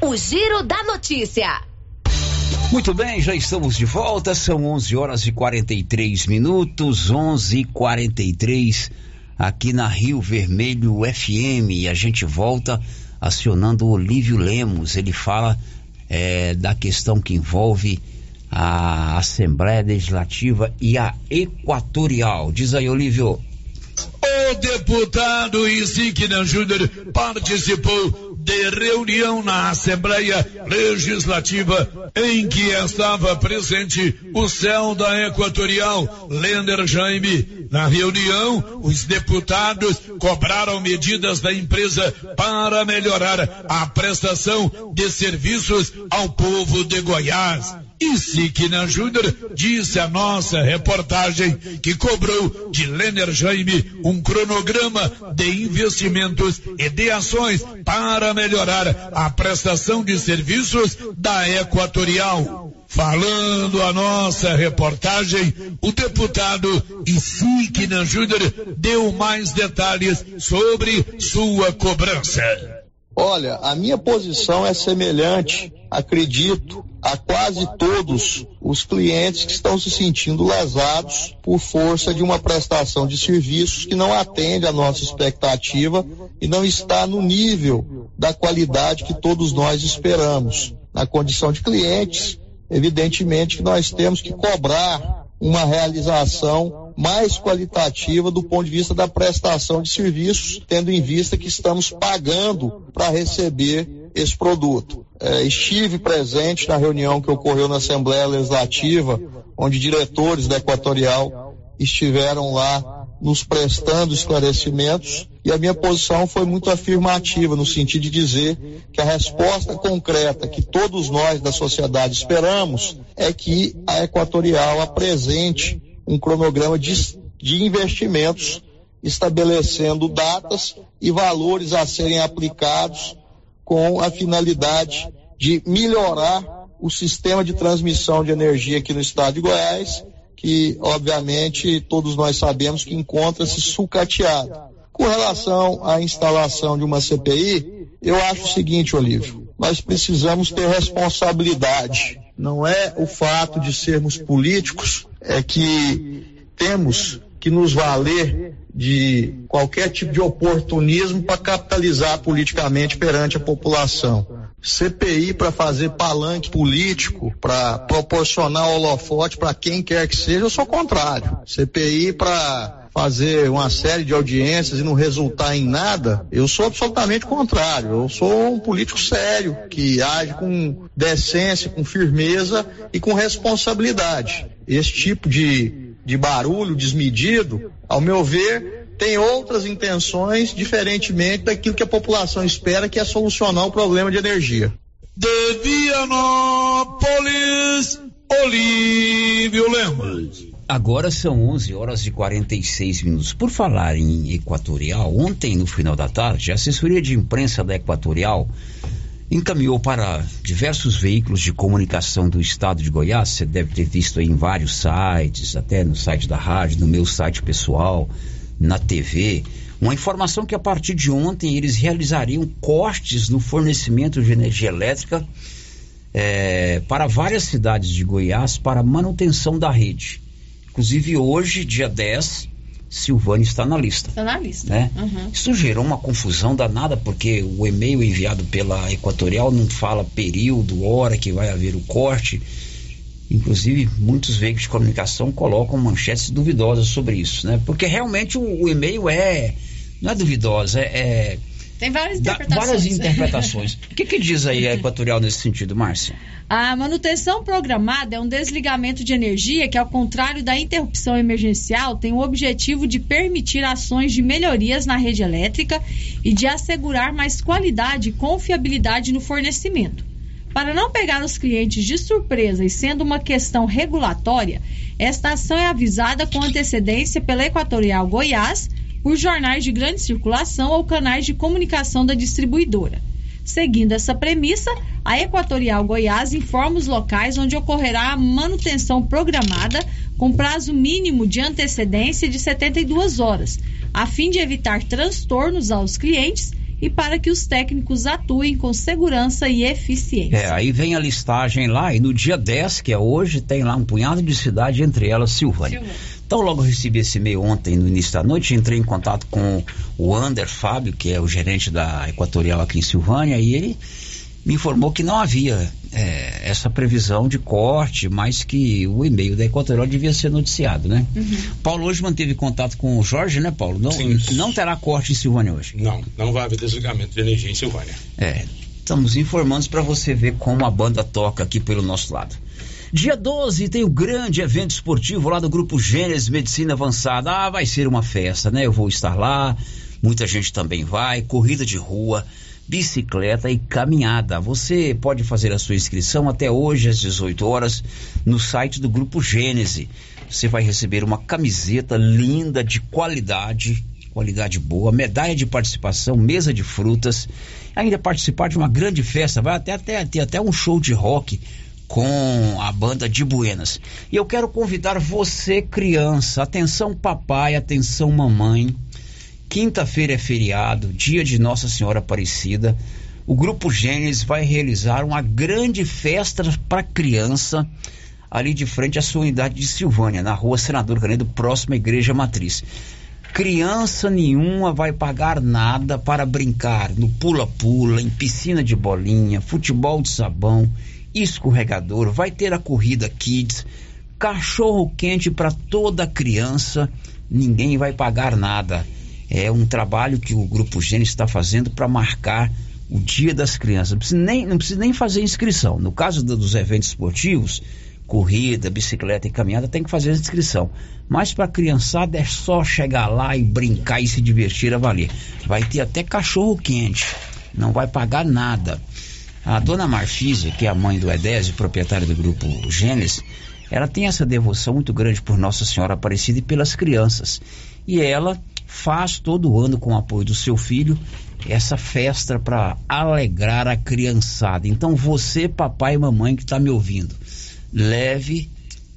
O Giro da Notícia. Muito bem, já estamos de volta. São 11 horas e 43 minutos, 11 e 43 aqui na Rio Vermelho FM. E a gente volta acionando o Olívio Lemos. Ele fala é, da questão que envolve a Assembleia Legislativa e a Equatorial. Diz aí, Olívio. O deputado Insignia Júnior participou de reunião na Assembleia Legislativa em que estava presente o céu da Equatorial, Lender Jaime. Na reunião, os deputados cobraram medidas da empresa para melhorar a prestação de serviços ao povo de Goiás. E Siquina Júnior disse a nossa reportagem que cobrou de Lenner Jaime um cronograma de investimentos e de ações para melhorar a prestação de serviços da Equatorial. Falando a nossa reportagem, o deputado Isigna Júnior deu mais detalhes sobre sua cobrança. Olha, a minha posição é semelhante, acredito, a quase todos os clientes que estão se sentindo lesados por força de uma prestação de serviços que não atende à nossa expectativa e não está no nível da qualidade que todos nós esperamos. Na condição de clientes, evidentemente que nós temos que cobrar uma realização mais qualitativa do ponto de vista da prestação de serviços, tendo em vista que estamos pagando para receber esse produto. É, estive presente na reunião que ocorreu na Assembleia Legislativa, onde diretores da Equatorial estiveram lá nos prestando esclarecimentos e a minha posição foi muito afirmativa no sentido de dizer que a resposta concreta que todos nós da sociedade esperamos é que a Equatorial apresente um cronograma de, de investimentos estabelecendo datas e valores a serem aplicados com a finalidade de melhorar o sistema de transmissão de energia aqui no estado de Goiás que, obviamente, todos nós sabemos que encontra-se sucateado. Com relação à instalação de uma CPI, eu acho o seguinte, Olívio, nós precisamos ter responsabilidade. Não é o fato de sermos políticos, é que temos que nos valer de qualquer tipo de oportunismo para capitalizar politicamente perante a população. CPI para fazer palanque político, para proporcionar holofote para quem quer que seja, eu sou contrário. CPI para fazer uma série de audiências e não resultar em nada, eu sou absolutamente contrário. Eu sou um político sério, que age com decência, com firmeza e com responsabilidade. Esse tipo de, de barulho desmedido, ao meu ver, tem outras intenções, diferentemente daquilo que a população espera, que é solucionar o problema de energia. De Vianópolis, Olívio Lemos. Agora são 11 horas e 46 minutos. Por falar em Equatorial, ontem, no final da tarde, a assessoria de imprensa da Equatorial encaminhou para diversos veículos de comunicação do estado de Goiás. Você deve ter visto em vários sites, até no site da rádio, no meu site pessoal na TV, uma informação que a partir de ontem eles realizariam cortes no fornecimento de energia elétrica é, para várias cidades de Goiás para manutenção da rede. Inclusive hoje, dia 10, Silvânia está na lista. Está na lista. Né? Uhum. Isso gerou uma confusão danada, porque o e-mail enviado pela Equatorial não fala período, hora que vai haver o corte. Inclusive, muitos veículos de comunicação colocam manchetes duvidosas sobre isso, né? Porque realmente o, o e-mail é. Não é duvidosa, é. é Tem várias interpretações. Várias interpretações. o que, que diz aí a Equatorial nesse sentido, Márcia? A manutenção programada é um desligamento de energia que, ao contrário da interrupção emergencial, tem o objetivo de permitir ações de melhorias na rede elétrica e de assegurar mais qualidade e confiabilidade no fornecimento. Para não pegar os clientes de surpresa e sendo uma questão regulatória, esta ação é avisada com antecedência pela Equatorial Goiás, por jornais de grande circulação ou canais de comunicação da distribuidora. Seguindo essa premissa, a Equatorial Goiás informa os locais onde ocorrerá a manutenção programada com prazo mínimo de antecedência de 72 horas, a fim de evitar transtornos aos clientes e para que os técnicos atuem com segurança e eficiência. É, aí vem a listagem lá e no dia 10, que é hoje, tem lá um punhado de cidade, entre elas Silvânia. Silvânia. Então, logo eu recebi esse e-mail ontem, no início da noite, entrei em contato com o Ander Fábio, que é o gerente da Equatorial aqui em Silvânia, e ele me informou que não havia é, essa previsão de corte, mas que o e-mail da Equatorial devia ser noticiado, né? Uhum. Paulo hoje manteve contato com o Jorge, né, Paulo? Não, Sim. não terá corte em Silvânia hoje. Não, não vai haver desligamento de energia em Silvânia. É, estamos informando para você ver como a banda toca aqui pelo nosso lado. Dia 12 tem o grande evento esportivo lá do Grupo Gênesis Medicina Avançada. Ah, vai ser uma festa, né? Eu vou estar lá, muita gente também vai, corrida de rua bicicleta e caminhada. Você pode fazer a sua inscrição até hoje às 18 horas no site do Grupo Gênese. Você vai receber uma camiseta linda de qualidade, qualidade boa, medalha de participação, mesa de frutas, ainda participar de uma grande festa, vai até, até ter até um show de rock com a banda de Buenas. E eu quero convidar você, criança, atenção papai, atenção mamãe, Quinta-feira é feriado, dia de Nossa Senhora Aparecida. o Grupo Gênesis vai realizar uma grande festa para criança ali de frente à sua unidade de Silvânia, na rua Senador Canedo, próxima à Igreja Matriz. Criança nenhuma vai pagar nada para brincar no pula-pula, em piscina de bolinha, futebol de sabão, escorregador, vai ter a corrida kids, cachorro quente para toda criança, ninguém vai pagar nada. É um trabalho que o Grupo Gênesis está fazendo para marcar o Dia das Crianças. Não precisa nem, não precisa nem fazer inscrição. No caso do, dos eventos esportivos, corrida, bicicleta e caminhada, tem que fazer a inscrição. Mas para criançada é só chegar lá e brincar e se divertir a valer. Vai ter até cachorro quente, não vai pagar nada. A dona Marfise, que é a mãe do Edésio, proprietária do grupo Gênesis, ela tem essa devoção muito grande por Nossa Senhora Aparecida e pelas crianças. E ela faz todo ano, com o apoio do seu filho, essa festa para alegrar a criançada. Então, você, papai e mamãe que está me ouvindo, leve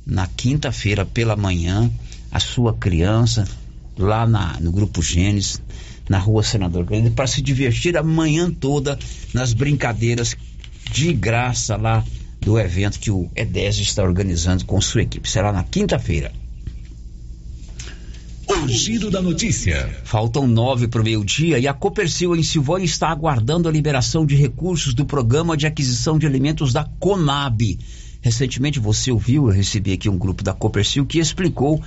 na quinta-feira pela manhã a sua criança lá na, no Grupo Gênesis, na rua Senador Grande, para se divertir a manhã toda nas brincadeiras de graça lá do evento que o E10 está organizando com sua equipe. Será na quinta-feira. O giro da notícia. Faltam nove para o meio-dia e a Copercil em Silvânia está aguardando a liberação de recursos do programa de aquisição de alimentos da Conab. Recentemente você ouviu, eu recebi aqui um grupo da Copercil que explicou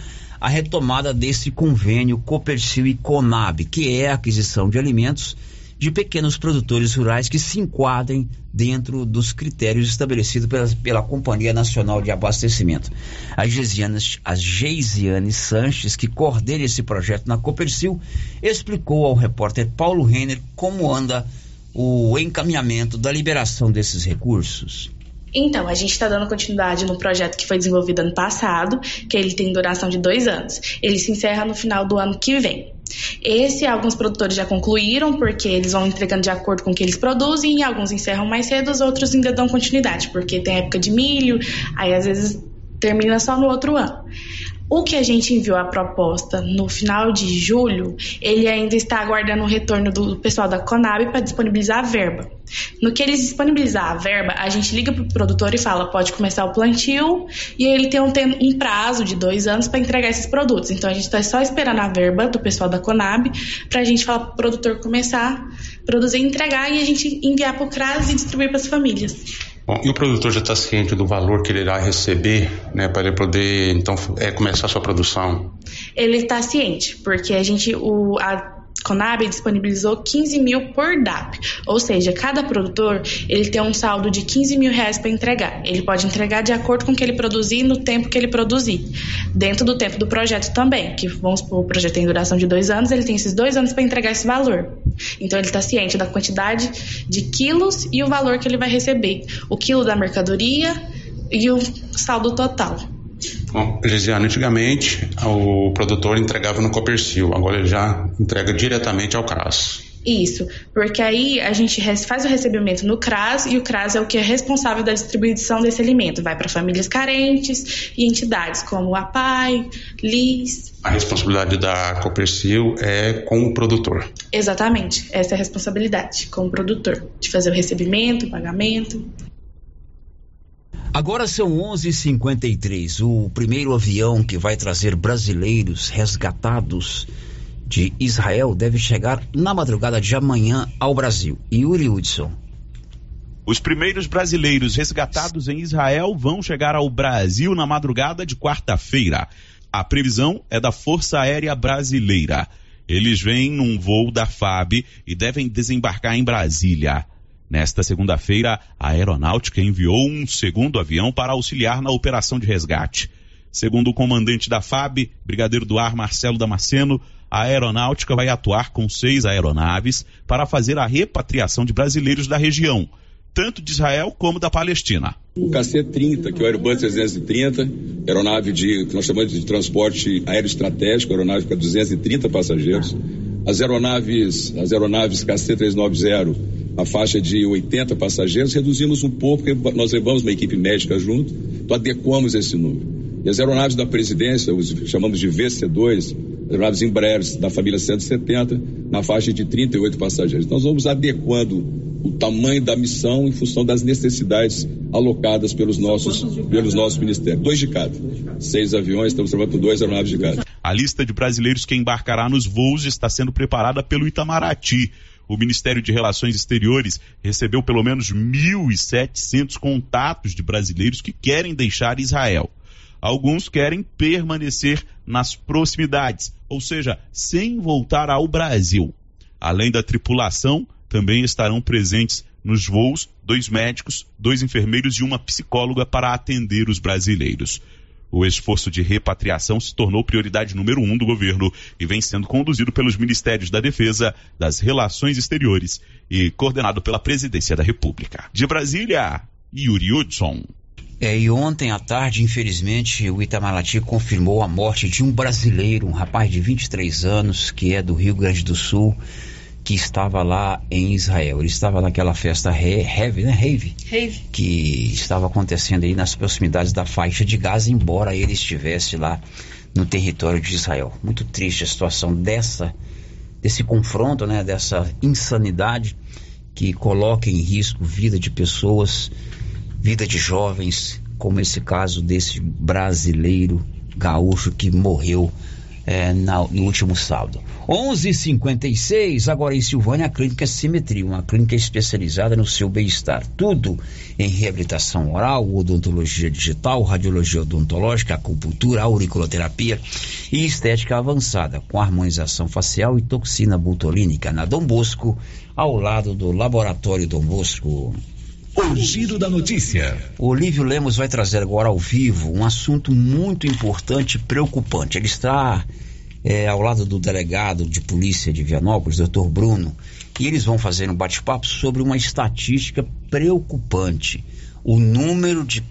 a retomada desse convênio Copercil e Conab, que é a aquisição de alimentos de pequenos produtores rurais que se enquadrem dentro dos critérios estabelecidos pela, pela Companhia Nacional de Abastecimento. A Geisiane, a Geisiane Sanches, que coordena esse projeto na Copercil, explicou ao repórter Paulo Renner como anda o encaminhamento da liberação desses recursos. Então, a gente está dando continuidade no projeto que foi desenvolvido ano passado, que ele tem duração de dois anos. Ele se encerra no final do ano que vem. Esse alguns produtores já concluíram, porque eles vão entregando de acordo com o que eles produzem, e alguns encerram mais cedo, os outros ainda dão continuidade, porque tem época de milho, aí às vezes termina só no outro ano. O que a gente enviou a proposta no final de julho, ele ainda está aguardando o retorno do pessoal da Conab para disponibilizar a verba. No que eles disponibilizar a verba, a gente liga para o produtor e fala: pode começar o plantio, e ele tem um, tem um prazo de dois anos para entregar esses produtos. Então a gente está só esperando a verba do pessoal da Conab para a gente falar para o produtor começar produzir e entregar e a gente enviar para o CRAS e distribuir para as famílias. Bom, e o produtor já está ciente do valor que ele irá receber, né, para ele poder então é, começar a sua produção? Ele está ciente, porque a gente, o, a Conab disponibilizou 15 mil por DAP, ou seja, cada produtor ele tem um saldo de 15 mil reais para entregar. Ele pode entregar de acordo com o que ele produzir no tempo que ele produzir, dentro do tempo do projeto também. Que vamos supor, o projeto tem duração de dois anos, ele tem esses dois anos para entregar esse valor. Então ele está ciente da quantidade de quilos e o valor que ele vai receber, o quilo da mercadoria e o saldo total. Bom, Gisiane, antigamente o produtor entregava no Copercil, agora ele já entrega diretamente ao CRAS. Isso, porque aí a gente faz o recebimento no CRAS e o CRAS é o que é responsável da distribuição desse alimento. Vai para famílias carentes e entidades como a PAI, LIS. A responsabilidade da Copercil é com o produtor. Exatamente, essa é a responsabilidade com o produtor, de fazer o recebimento, o pagamento. Agora são 11:53. O primeiro avião que vai trazer brasileiros resgatados de Israel deve chegar na madrugada de amanhã ao Brasil. Yuri Hudson. Os primeiros brasileiros resgatados em Israel vão chegar ao Brasil na madrugada de quarta-feira. A previsão é da Força Aérea Brasileira. Eles vêm num voo da FAB e devem desembarcar em Brasília. Nesta segunda-feira, a aeronáutica enviou um segundo avião para auxiliar na operação de resgate. Segundo o comandante da FAB, brigadeiro do ar Marcelo Damasceno, a aeronáutica vai atuar com seis aeronaves para fazer a repatriação de brasileiros da região, tanto de Israel como da Palestina. O KC-30, que é o Airbus 330, aeronave de, que nós chamamos de transporte aéreo estratégico, aeronave para 230 passageiros. As aeronaves, as aeronaves KC-390, a faixa de 80 passageiros, reduzimos um pouco, porque nós levamos uma equipe médica junto, então adequamos esse número. E as aeronaves da presidência, os chamamos de VC2, aeronaves Embraer da família 170, na faixa de 38 passageiros. Nós vamos adequando o tamanho da missão em função das necessidades alocadas pelos nossos, pelos nossos ministérios. Dois de cada. Seis aviões, estamos trabalhando com duas aeronaves de cada. A lista de brasileiros que embarcará nos voos está sendo preparada pelo Itamaraty. O Ministério de Relações Exteriores recebeu pelo menos 1.700 contatos de brasileiros que querem deixar Israel. Alguns querem permanecer nas proximidades, ou seja, sem voltar ao Brasil. Além da tripulação, também estarão presentes nos voos dois médicos, dois enfermeiros e uma psicóloga para atender os brasileiros. O esforço de repatriação se tornou prioridade número um do governo e vem sendo conduzido pelos Ministérios da Defesa, das Relações Exteriores e coordenado pela Presidência da República. De Brasília, Yuri Hudson. É, e ontem à tarde, infelizmente, o Itamaraty confirmou a morte de um brasileiro, um rapaz de 23 anos, que é do Rio Grande do Sul, que estava lá em Israel. Ele estava naquela festa Rave, né? Rave. Que estava acontecendo aí nas proximidades da faixa de Gaza, embora ele estivesse lá no território de Israel. Muito triste a situação dessa desse confronto, né, dessa insanidade que coloca em risco vida de pessoas, vida de jovens, como esse caso desse brasileiro gaúcho que morreu é, na, no último sábado. 11:56 agora em Silvânia, a Clínica Simetria, uma clínica especializada no seu bem-estar. Tudo em reabilitação oral, odontologia digital, radiologia odontológica, acupuntura, auriculoterapia e estética avançada, com harmonização facial e toxina butolínica. Na Dom Bosco, ao lado do Laboratório Dom Bosco. O giro da notícia. O Olívio Lemos vai trazer agora ao vivo um assunto muito importante e preocupante. Ele está é, ao lado do delegado de polícia de Vianópolis, doutor Bruno, e eles vão fazer um bate-papo sobre uma estatística preocupante. O número de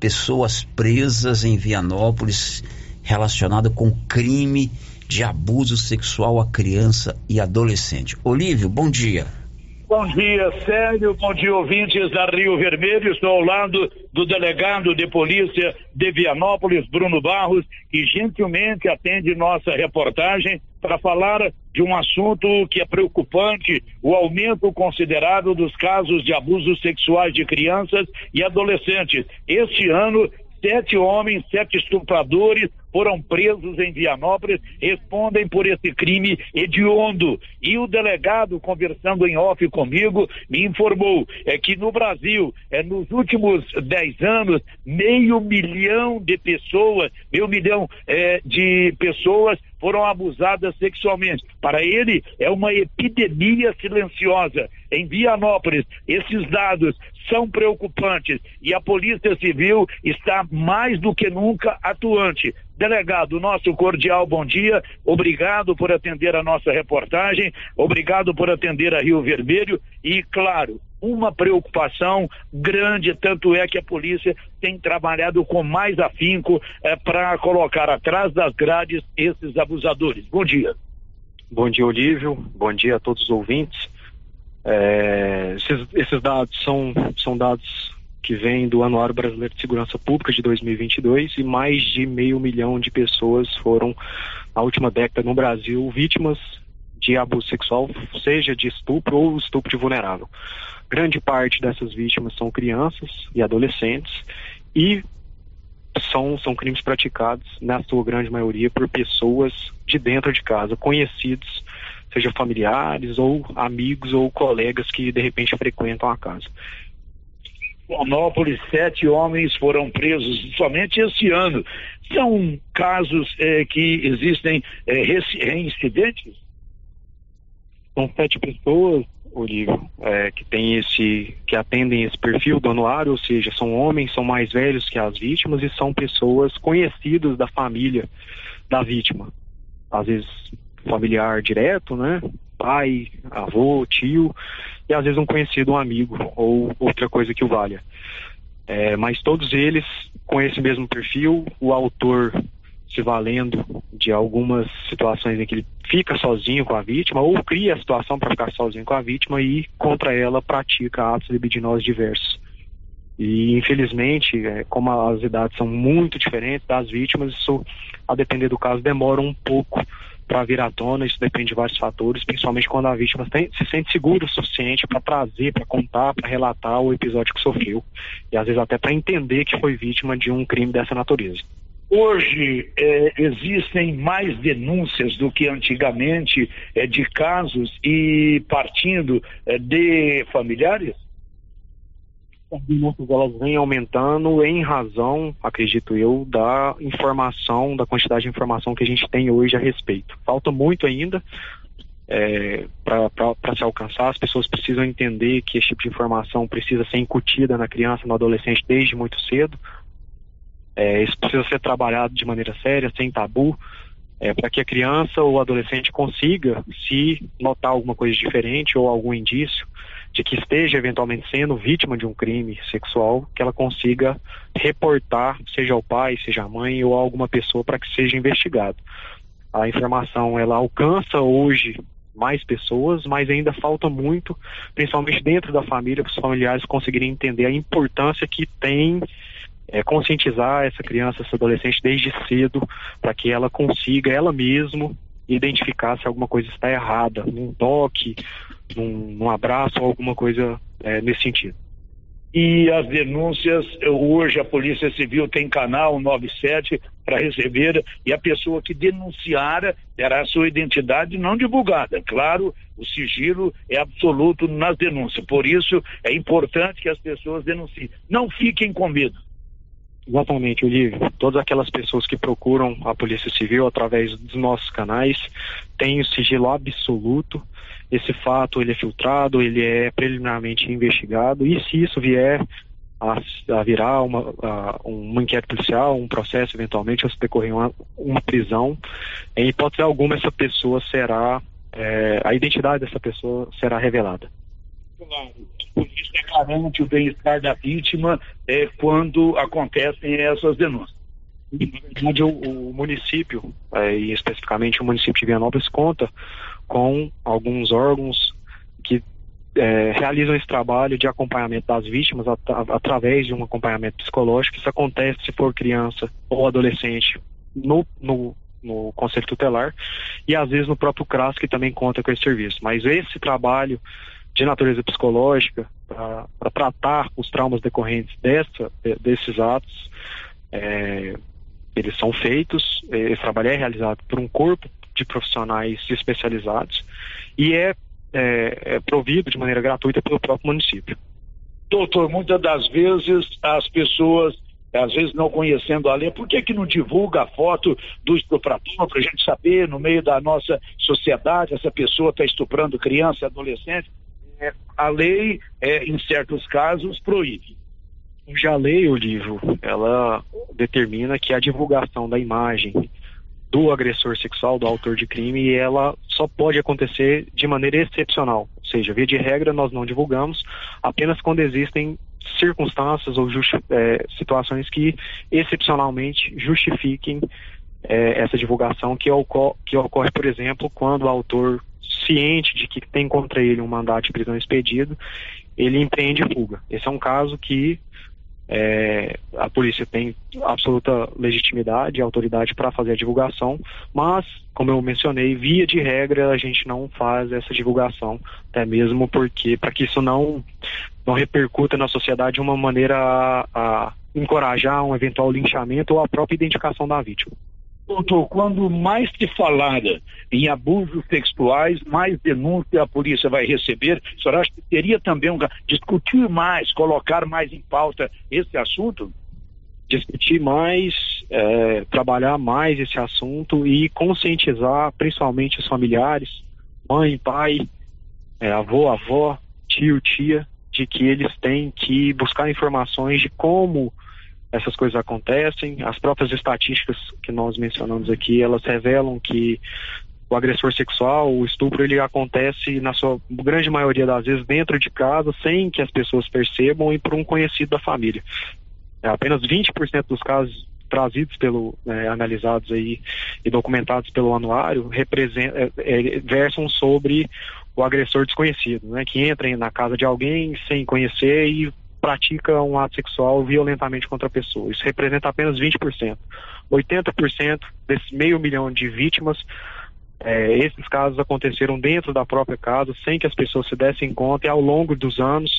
pessoas presas em Vianópolis relacionado com crime de abuso sexual a criança e adolescente. Olívio, bom dia. Bom dia, Sérgio. Bom dia, ouvintes da Rio Vermelho. Estou ao lado do delegado de polícia de Vianópolis, Bruno Barros, que gentilmente atende nossa reportagem para falar de um assunto que é preocupante, o aumento considerável dos casos de abusos sexuais de crianças e adolescentes. Este ano, sete homens, sete estupradores foram presos em Vianópolis, respondem por esse crime hediondo. E o delegado, conversando em off comigo, me informou é que no Brasil, é, nos últimos dez anos, meio milhão de pessoas, meio milhão é, de pessoas foram abusadas sexualmente. Para ele, é uma epidemia silenciosa. Em Vianópolis, esses dados são preocupantes e a Polícia Civil está mais do que nunca atuante. Delegado, nosso cordial bom dia. Obrigado por atender a nossa reportagem. Obrigado por atender a Rio Vermelho. E, claro, uma preocupação grande, tanto é que a polícia tem trabalhado com mais afinco eh, para colocar atrás das grades esses abusadores. Bom dia. Bom dia, Olívio. Bom dia a todos os ouvintes. É, esses, esses, dados são, são dados que vêm do Anuário Brasileiro de Segurança Pública de 2022 e mais de meio milhão de pessoas foram, na última década no Brasil, vítimas de abuso sexual, seja de estupro ou estupro de vulnerável. Grande parte dessas vítimas são crianças e adolescentes e são, são crimes praticados, na sua grande maioria, por pessoas de dentro de casa, conhecidos seja familiares ou amigos ou colegas que de repente frequentam a casa. Monópolis, sete homens foram presos somente este ano. São casos eh, que existem eh, reincidentes? São sete pessoas, Olívio, é, que tem esse, que atendem esse perfil do anuário, ou seja, são homens, são mais velhos que as vítimas e são pessoas conhecidas da família da vítima. Às vezes familiar direto, né? Pai, avô, tio, e às vezes um conhecido, um amigo, ou outra coisa que o valha. É, mas todos eles com esse mesmo perfil, o autor se valendo de algumas situações em que ele fica sozinho com a vítima ou cria a situação para ficar sozinho com a vítima e contra ela pratica atos libidinosos diversos. E infelizmente, é, como as idades são muito diferentes das vítimas, isso, a depender do caso, demora um pouco para vir à tona, isso depende de vários fatores, principalmente quando a vítima tem, se sente segura o suficiente para trazer, para contar, para relatar o episódio que sofreu. E às vezes até para entender que foi vítima de um crime dessa natureza. Hoje é, existem mais denúncias do que antigamente é, de casos e partindo é, de familiares? Denúncias elas vêm aumentando em razão, acredito eu, da informação, da quantidade de informação que a gente tem hoje a respeito. Falta muito ainda é, para se alcançar, as pessoas precisam entender que esse tipo de informação precisa ser incutida na criança, no adolescente desde muito cedo é, isso precisa ser trabalhado de maneira séria, sem tabu, é, para que a criança ou adolescente consiga, se notar alguma coisa diferente ou algum indício de que esteja eventualmente sendo vítima de um crime sexual, que ela consiga reportar, seja o pai, seja a mãe ou alguma pessoa para que seja investigado. A informação ela alcança hoje mais pessoas, mas ainda falta muito, principalmente dentro da família, para os familiares conseguirem entender a importância que tem é, conscientizar essa criança, essa adolescente desde cedo, para que ela consiga ela mesma identificar se alguma coisa está errada, num toque, num, num abraço alguma coisa é, nesse sentido. E as denúncias, hoje a Polícia Civil tem canal 97 para receber e a pessoa que denunciar terá a sua identidade não divulgada. Claro, o sigilo é absoluto nas denúncias. Por isso é importante que as pessoas denunciem. Não fiquem com medo. Exatamente, Olívio. Todas aquelas pessoas que procuram a Polícia Civil através dos nossos canais têm o sigilo absoluto. Esse fato ele é filtrado, ele é preliminarmente investigado e se isso vier a, a virar uma, a, uma inquérito policial, um processo eventualmente, ou se decorrer uma, uma prisão, em hipótese alguma essa pessoa será, é, a identidade dessa pessoa será revelada. Claro polícia garante o bem-estar da vítima é, quando acontecem essas denúncias. Onde o, o município, é, e especificamente o município de Vianópolis, conta com alguns órgãos que é, realizam esse trabalho de acompanhamento das vítimas at através de um acompanhamento psicológico. Isso acontece se for criança ou adolescente no, no, no Conselho Tutelar e às vezes no próprio CRAS, que também conta com esse serviço. Mas esse trabalho de natureza psicológica para tratar os traumas decorrentes dessa, desses atos. É, eles são feitos, esse trabalho é realizado por um corpo de profissionais especializados e é, é, é provido de maneira gratuita pelo próprio município. Doutor, muitas das vezes as pessoas às vezes não conhecendo a lei, por que, que não divulga a foto do estuprador para a gente saber no meio da nossa sociedade essa pessoa está estuprando criança e adolescente? É, a lei, é, em certos casos, proíbe. Já a lei, o livro, ela determina que a divulgação da imagem do agressor sexual, do autor de crime, ela só pode acontecer de maneira excepcional. Ou seja, via de regra, nós não divulgamos apenas quando existem circunstâncias ou é, situações que excepcionalmente justifiquem é, essa divulgação que, ocor que ocorre, por exemplo, quando o autor ciente de que tem contra ele um mandato de prisão expedido, ele empreende fuga. Esse é um caso que é, a polícia tem absoluta legitimidade e autoridade para fazer a divulgação, mas, como eu mencionei, via de regra a gente não faz essa divulgação, até mesmo porque para que isso não, não repercuta na sociedade de uma maneira a, a encorajar um eventual linchamento ou a própria identificação da vítima. Doutor, quando mais se falar em abusos sexuais, mais denúncia a polícia vai receber. O senhor acha que teria também um, discutir mais, colocar mais em pauta esse assunto? Discutir mais, é, trabalhar mais esse assunto e conscientizar principalmente os familiares, mãe, pai, é, avô, avó, tio, tia, de que eles têm que buscar informações de como essas coisas acontecem. As próprias estatísticas que nós mencionamos aqui, elas revelam que o agressor sexual, o estupro, ele acontece na sua grande maioria das vezes dentro de casa, sem que as pessoas percebam e por um conhecido da família. É, apenas 20% dos casos trazidos pelo é, analisados aí e documentados pelo anuário representam é, é, versam sobre o agressor desconhecido, né, que entra na casa de alguém sem conhecer e pratica um ato sexual violentamente contra a pessoa. Isso representa apenas 20%. 80% desse meio milhão de vítimas É, esses casos aconteceram dentro da própria casa, sem que as pessoas se dessem conta, e ao longo dos anos,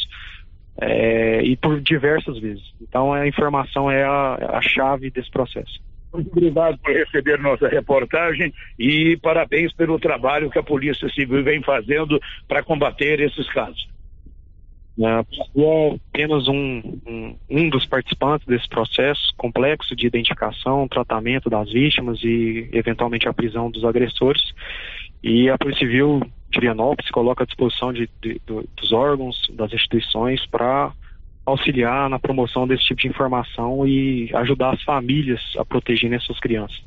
é, e por diversas vezes. Então, a informação é a, a chave desse processo. Muito obrigado por receber nossa reportagem e parabéns pelo trabalho que a Polícia Civil vem fazendo para combater esses casos. É apenas um, um, um, dos participantes desse processo complexo de identificação, tratamento das vítimas e, eventualmente, a prisão dos agressores. E a Polícia Civil de Vianópolis coloca à disposição de, de, dos órgãos, das instituições, para auxiliar na promoção desse tipo de informação e ajudar as famílias a protegerem suas crianças.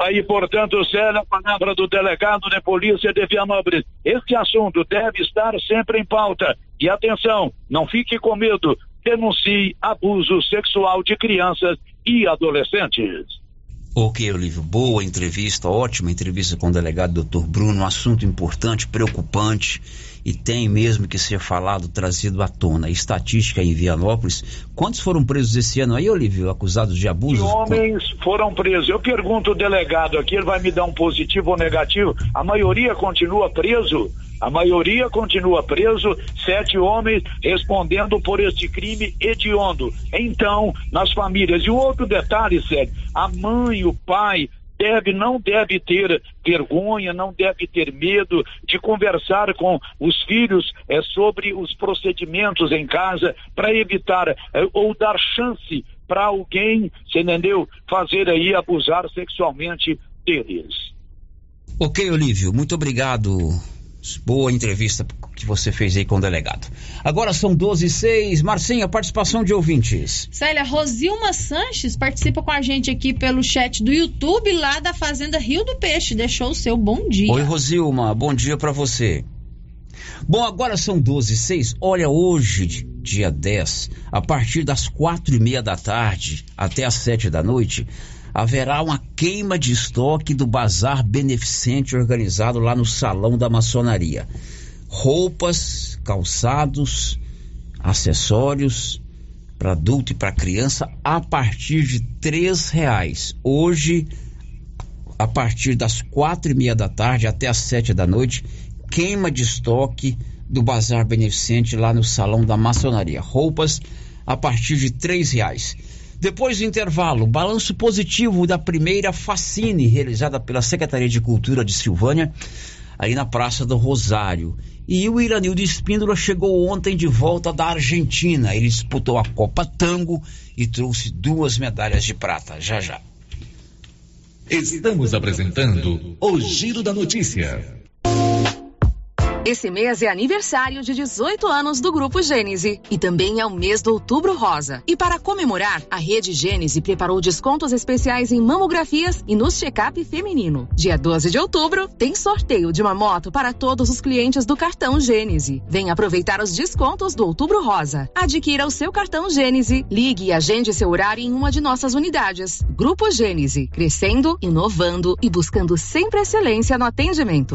Aí, portanto, Célia, a palavra do delegado de polícia de Vianópolis. Este assunto deve estar sempre em pauta. E atenção, não fique com medo. Denuncie abuso sexual de crianças e adolescentes. Ok, Olívio, boa entrevista, ótima entrevista com o delegado Dr. Bruno, um assunto importante, preocupante e tem mesmo que ser falado, trazido à tona. Estatística em Vianópolis, quantos foram presos esse ano aí, Olívio, acusados de abuso? homens foram presos. Eu pergunto o delegado aqui, ele vai me dar um positivo ou negativo. A maioria continua preso? A maioria continua preso, sete homens respondendo por este crime hediondo. Então, nas famílias. E outro detalhe, sério, a mãe, o pai, deve, não deve ter vergonha, não deve ter medo de conversar com os filhos é, sobre os procedimentos em casa para evitar é, ou dar chance para alguém, você entendeu, fazer aí abusar sexualmente deles. Ok, Olívio, muito obrigado Boa entrevista que você fez aí com o delegado. Agora são 12 e 6. Marcinha, participação de ouvintes. Célia, Rosilma Sanches participa com a gente aqui pelo chat do YouTube lá da Fazenda Rio do Peixe. Deixou o seu bom dia. Oi, Rosilma, bom dia para você. Bom, agora são 12 e 6. Olha, hoje, dia 10, a partir das quatro e meia da tarde até as sete da noite, haverá uma queima de estoque do bazar beneficente organizado lá no Salão da Maçonaria. Roupas, calçados, acessórios para adulto e para criança a partir de três reais. Hoje, a partir das quatro e meia da tarde até as sete da noite, queima de estoque do bazar beneficente lá no Salão da Maçonaria. Roupas a partir de três reais. Depois do intervalo, balanço positivo da primeira Facine, realizada pela Secretaria de Cultura de Silvânia, aí na Praça do Rosário. E o Iranildo Espíndola chegou ontem de volta da Argentina. Ele disputou a Copa Tango e trouxe duas medalhas de prata. Já já. Estamos apresentando o Giro da Notícia. Esse mês é aniversário de 18 anos do Grupo Gênese e também é o mês do Outubro Rosa. E para comemorar, a Rede Gênese preparou descontos especiais em mamografias e no check-up feminino. Dia 12 de outubro, tem sorteio de uma moto para todos os clientes do cartão Gênese. Venha aproveitar os descontos do Outubro Rosa. Adquira o seu cartão Gênese, ligue e agende seu horário em uma de nossas unidades. Grupo Gênese, crescendo, inovando e buscando sempre excelência no atendimento.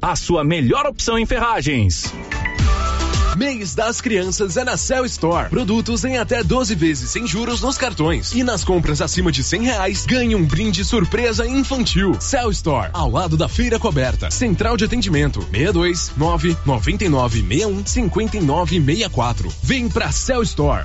a sua melhor opção em ferragens. Mês das Crianças é na Cell Store. Produtos em até 12 vezes sem juros nos cartões. E nas compras acima de 100 reais, ganhe um brinde surpresa infantil. Cell Store, ao lado da feira coberta. Central de atendimento, 62 9 99 61 59 64. Vem pra Cell Store.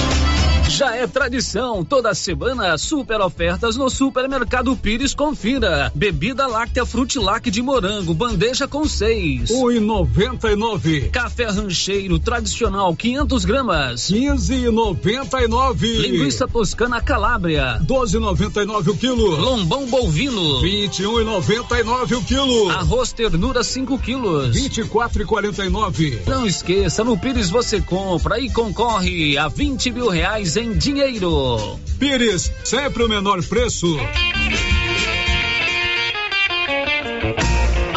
Já é tradição, toda semana super ofertas no Supermercado Pires Confira. Bebida láctea Frutilac de morango, bandeja com seis. Um e noventa e nove. Café rancheiro tradicional, 500 gramas. Quinze e noventa e nove. Linguiça toscana Calábria. Doze e noventa e nove o quilo. Lombão bovino. Vinte e um e noventa e nove o quilo. Arroz ternura 5 quilos. Vinte e quatro e quarenta e nove. Não esqueça, no Pires você compra e concorre a 20 mil reais em dinheiro. Pires, sempre o menor preço.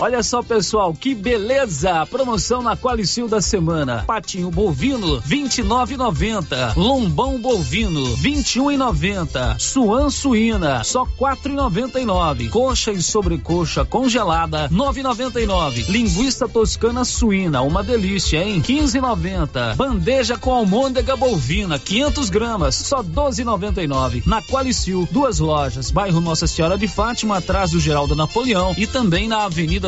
Olha só, pessoal, que beleza! Promoção na Qualicil da semana. Patinho bovino, 29,90. Lombão bovino, 21,90. Suan suína, só 4,99. Coxa e sobrecoxa congelada, 9,99. Linguiça toscana suína, uma delícia, hein? 15,90. Bandeja com almôndega bovina, 500 gramas, só 12,99. Na Qualicil, duas lojas, bairro Nossa Senhora de Fátima, atrás do Geraldo Napoleão e também na Avenida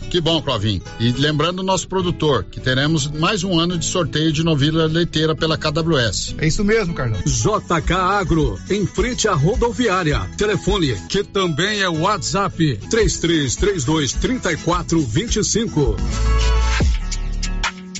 Que bom, Clovin. E lembrando o nosso produtor que teremos mais um ano de sorteio de novilha leiteira pela KWS. É isso mesmo, Carlão. JK Agro, em frente à rodoviária. Telefone, que também é WhatsApp, 3332 3425.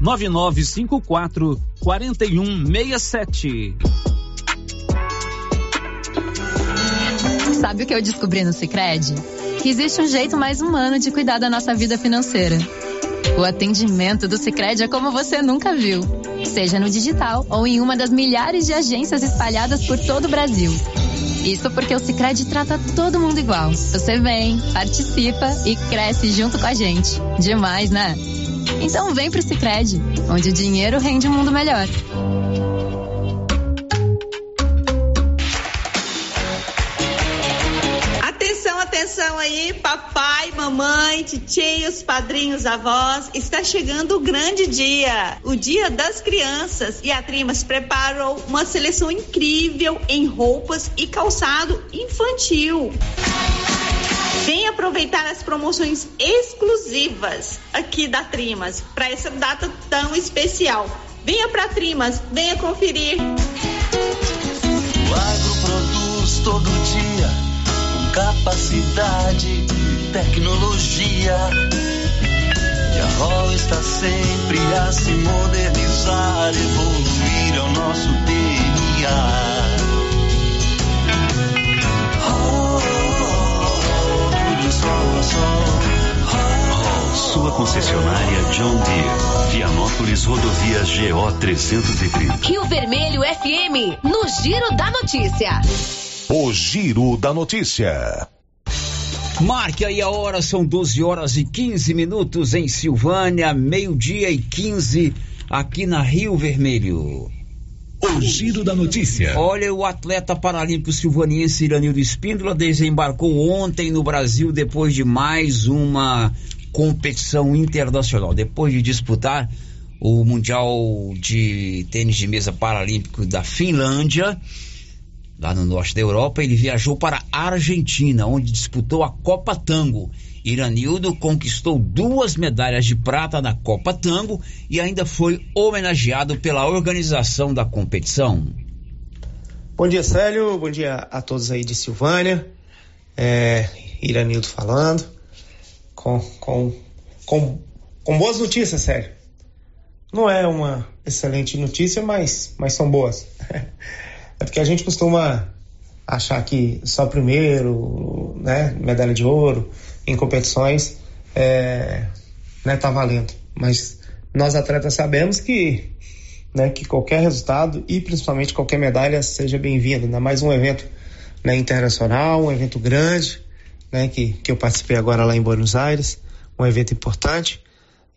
9954 4167. Sabe o que eu descobri no Sicredi? Que existe um jeito mais humano de cuidar da nossa vida financeira. O atendimento do Sicredi é como você nunca viu, seja no digital ou em uma das milhares de agências espalhadas por todo o Brasil. Isso porque o Sicredi trata todo mundo igual. Você vem, participa e cresce junto com a gente. Demais, né? Então vem pro Sicredi, onde o dinheiro rende um mundo melhor. Atenção, atenção aí, papai, mamãe, titios, padrinhos, avós, está chegando o grande dia, o Dia das Crianças. E a Trimas preparou uma seleção incrível em roupas e calçado infantil. Vem aproveitar as promoções exclusivas aqui da Trimas para essa data tão especial. Venha para Trimas, venha conferir. O agro produz todo dia com capacidade e tecnologia. E a ROL está sempre a se modernizar, evoluir ao nosso DNA. Sua concessionária John Deere. Vianópolis Rodovias GO 330. Rio Vermelho FM, no Giro da Notícia. O Giro da Notícia. Marque aí a hora, são 12 horas e 15 minutos em Silvânia, meio-dia e 15 aqui na Rio Vermelho. O Giro da Notícia. Olha, o atleta paralímpico silvaniense Iranildo Espíndola desembarcou ontem no Brasil depois de mais uma competição internacional. Depois de disputar o Mundial de Tênis de Mesa Paralímpico da Finlândia, lá no norte da Europa, ele viajou para a Argentina, onde disputou a Copa Tango. Iranildo conquistou duas medalhas de prata na Copa Tango e ainda foi homenageado pela organização da competição. Bom dia, Célio. Bom dia a todos aí de Silvânia. É, Iranildo falando. Com, com, com, com boas notícias, Célio. Não é uma excelente notícia, mas, mas são boas. É porque a gente costuma achar que só primeiro, né, medalha de ouro em competições, é, né, tá valendo. Mas nós atletas sabemos que, né, que qualquer resultado e principalmente qualquer medalha seja bem-vindo. Ainda mais um evento né, internacional, um evento grande, né, que, que eu participei agora lá em Buenos Aires, um evento importante.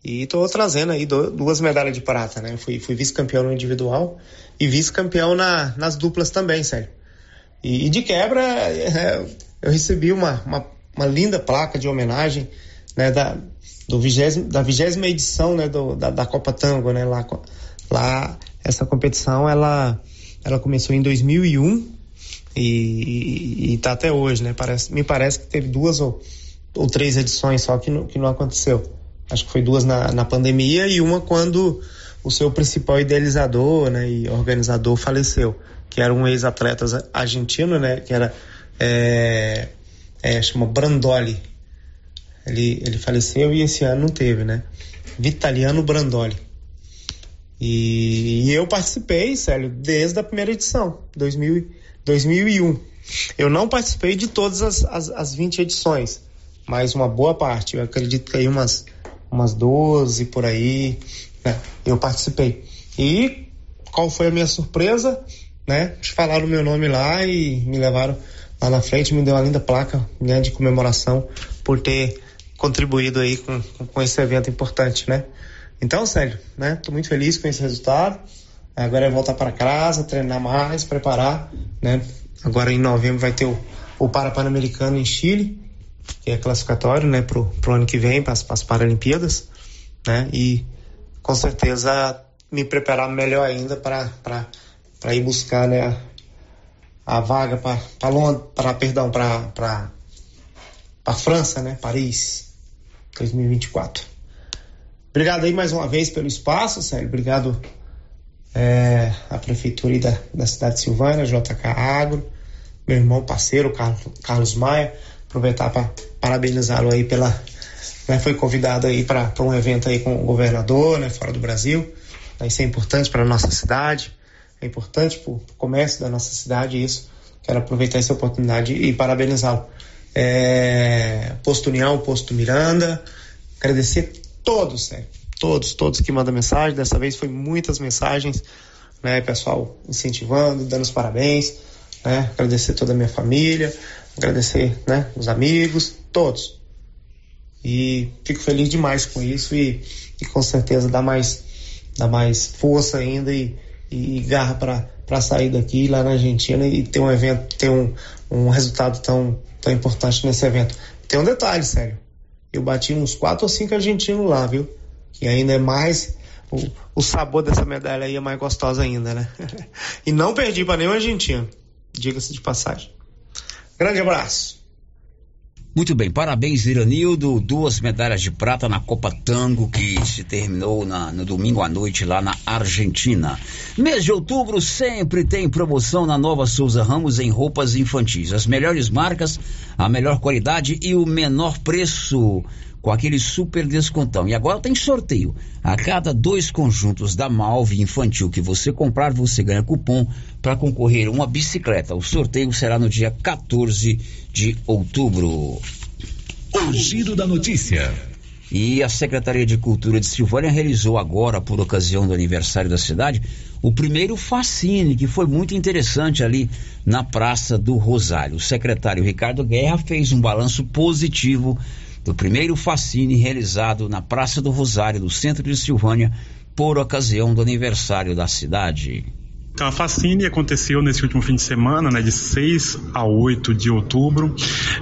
E estou trazendo aí duas medalhas de prata, né? Fui, fui vice-campeão no individual e vice-campeão na, nas duplas também, sério. E, e de quebra, é, eu recebi uma, uma, uma, linda placa de homenagem né, da, do vigésimo, da vigésima edição né, do, da, da Copa Tango, né? Lá, lá essa competição, ela, ela começou em 2001 e, está até hoje, né? Parece, me parece que teve duas ou, ou três edições só que não, que não aconteceu. Acho que foi duas na, na pandemia e uma quando o seu principal idealizador né, e organizador faleceu, que era um ex-atleta argentino, né, que era é, é, chama Brandoli. Ele, ele faleceu e esse ano não teve, né? Vitaliano Brandoli. E, e eu participei, sério, desde a primeira edição, 2000, 2001. Eu não participei de todas as, as, as 20 edições, mas uma boa parte, eu acredito que aí umas umas 12 por aí, né? Eu participei. E qual foi a minha surpresa, né? Falaram o meu nome lá e me levaram lá na frente, me deu uma linda placa né, de comemoração por ter contribuído aí com, com esse evento importante, né? Então, sério, né? Tô muito feliz com esse resultado. Agora é voltar para casa, treinar mais, preparar, né? Agora em novembro vai ter o, o Para-Pan-Americano em Chile, que é classificatório, né, pro, pro ano que vem, para as Paralimpíadas, né, e com certeza me preparar melhor ainda para ir buscar, né, a, vaga para Londres, para perdão, para para França, né, Paris, 2024. Obrigado aí mais uma vez pelo espaço, Sérgio. Obrigado é, à prefeitura da, da cidade de Silvânia, JK Agro, meu irmão parceiro, Carlos, Carlos Maia aproveitar para parabenizá-lo aí pela né, foi convidado aí para um evento aí com o governador, né, fora do Brasil. Isso é importante para nossa cidade, é importante para o comércio da nossa cidade isso. Quero aproveitar essa oportunidade e parabenizá-lo. É, posto União, Posto Miranda, agradecer todos, né, todos, todos que mandam mensagem. Dessa vez foi muitas mensagens, né, pessoal incentivando, dando os parabéns, né, agradecer toda a minha família, agradecer, né, os amigos, todos. E fico feliz demais com isso e, e com certeza dá mais, dá mais força ainda e, e garra para sair daqui lá na Argentina e ter um evento, ter um, um resultado tão, tão importante nesse evento. Tem um detalhe, sério. Eu bati uns quatro ou cinco argentinos lá, viu? Que ainda é mais. O, o sabor dessa medalha aí é mais gostoso ainda, né? e não perdi para nenhum argentino. Diga-se de passagem. Grande abraço. Muito bem, parabéns, Iranildo. Duas medalhas de prata na Copa Tango que se terminou na, no domingo à noite lá na Argentina. Mês de outubro sempre tem promoção na Nova Souza Ramos em roupas infantis. As melhores marcas, a melhor qualidade e o menor preço com aquele super descontão. E agora tem sorteio. A cada dois conjuntos da Malve infantil que você comprar, você ganha cupom para concorrer uma bicicleta. O sorteio será no dia 14 de outubro. O giro da notícia. E a Secretaria de Cultura de Silvânia realizou agora, por ocasião do aniversário da cidade, o primeiro fascine, que foi muito interessante ali na Praça do Rosário. O secretário Ricardo Guerra fez um balanço positivo do primeiro fascine realizado na Praça do Rosário, no centro de Silvânia, por ocasião do aniversário da cidade. Então, a Facine aconteceu nesse último fim de semana, né, de 6 a 8 de outubro.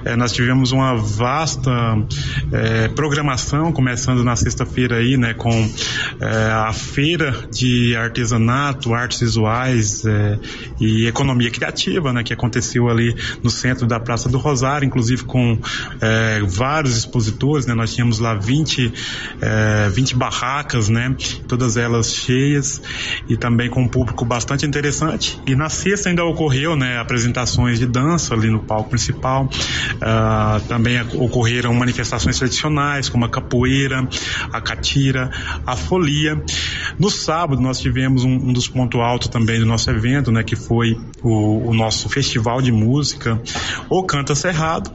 É, nós tivemos uma vasta é, programação, começando na sexta-feira aí, né, com é, a feira de artesanato, artes visuais é, e economia criativa, né, que aconteceu ali no centro da Praça do Rosário, inclusive com é, vários expositores, né, nós tínhamos lá 20, 20 é, barracas, né, todas elas cheias e também com um público bastante bastante interessante. E na sexta ainda ocorreu, né, apresentações de dança ali no palco principal. Uh, também ocorreram manifestações tradicionais, como a capoeira, a catira, a folia. No sábado nós tivemos um, um dos pontos altos também do nosso evento, né, que foi o, o nosso festival de música, o Canta Cerrado,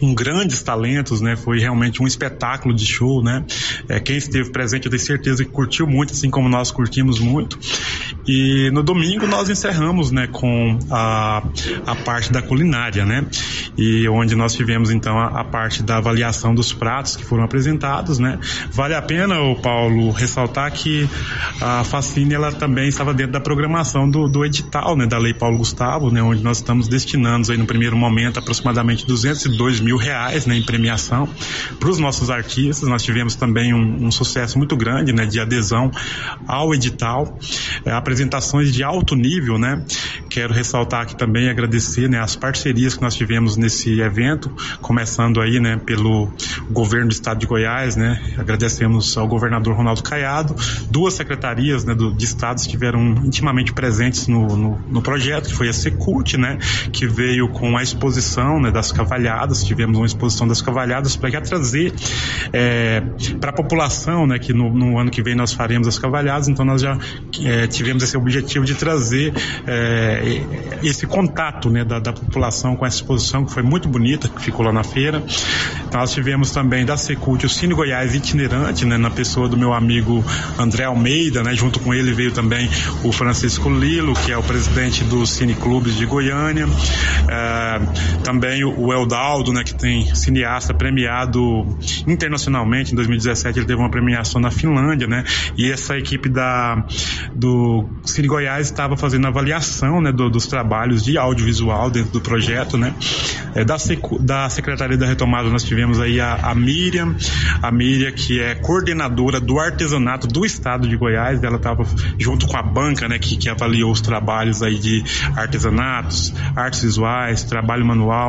com grandes talentos, né? Foi realmente um espetáculo de show, né? É, quem esteve presente, eu tenho certeza que curtiu muito, assim como nós curtimos muito. E no domingo nós encerramos, né, com a, a parte da culinária, né? E onde nós tivemos então a, a parte da avaliação dos pratos que foram apresentados, né? Vale a pena, o Paulo, ressaltar que a Facine ela também estava dentro da programação do, do edital, né, da Lei Paulo Gustavo, né, onde nós estamos destinando aí no primeiro momento aproximadamente 202 mil reais, né, em premiação para os nossos artistas. Nós tivemos também um, um, sucesso muito grande, né, de adesão ao edital. É, apresentações de alto nível, né? Quero ressaltar aqui também agradecer, né, as parcerias que nós tivemos nesse evento, começando aí, né, pelo governo do estado de Goiás, né? Agradecemos ao governador Ronaldo Caiado, duas secretarias, né, do, de estado estiveram intimamente presentes no, no, no projeto, que foi a Secult, né, que veio com a exposição, né, das cavalhadas, tivemos uma exposição das cavalhadas para trazer é, para a população, né, que no, no, ano que vem nós faremos as cavalhadas, então nós já é, tivemos esse objetivo de trazer é, esse contato né, da, da, população com essa exposição que foi muito bonita, que ficou lá na feira. Então, nós tivemos também da Secult o Cine Goiás itinerante, né, na pessoa do meu amigo André Almeida, né, junto com ele veio também o Francisco Lilo, que é o presidente do Cine Clubes de Goiânia, é, também o Eldaldo, né, que tem cineasta premiado internacionalmente, em 2017 ele teve uma premiação na Finlândia, né, e essa equipe da, do Cine Goiás estava fazendo avaliação né, do, dos trabalhos de audiovisual dentro do projeto. Né? É, da, da Secretaria da Retomada nós tivemos aí a, a Miriam, a Miriam que é coordenadora do artesanato do estado de Goiás, ela estava junto com a banca né, que, que avaliou os trabalhos aí de artesanatos, artes visuais, trabalho manual.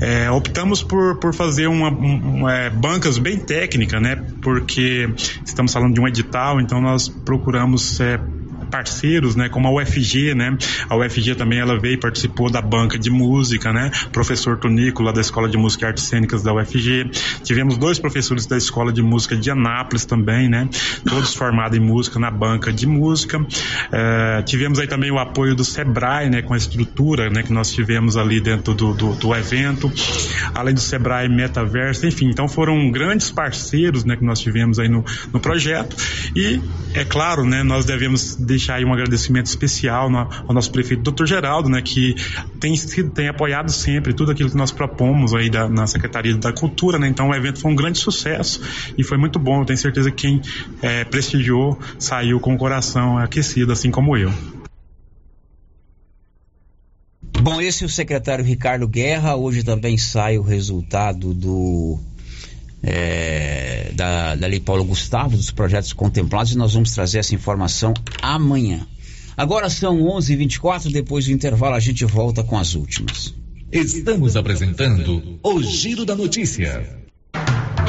É, optamos por, por fazer uma, uma é, bancas bem técnicas, né? Porque estamos falando de um edital, então nós procuramos é, parceiros, né, como a UFG, né? A UFG também ela veio e participou da banca de música, né? Professor Tonico lá da Escola de Música e Artes Cênicas da UFG. Tivemos dois professores da Escola de Música de Anápolis também, né? Todos formados em música na banca de música. É, tivemos aí também o apoio do Sebrae, né? Com a estrutura, né? Que nós tivemos ali dentro do, do, do evento. Além do Sebrae Metaverso, enfim. Então foram grandes parceiros, né? Que nós tivemos aí no, no projeto. E, é claro, né? Nós devemos deixar deixar aí um agradecimento especial ao nosso prefeito, doutor Geraldo, né, que tem, tem apoiado sempre tudo aquilo que nós propomos aí da, na Secretaria da Cultura, né? Então o evento foi um grande sucesso e foi muito bom. Eu tenho certeza que quem é, prestigiou saiu com o coração aquecido, assim como eu. Bom, esse é o secretário Ricardo Guerra. Hoje também sai o resultado do é, da, da Lei Paulo Gustavo, dos projetos contemplados, e nós vamos trazer essa informação amanhã. Agora são 11:24 h 24 depois do intervalo a gente volta com as últimas. Estamos apresentando o Giro da Notícia.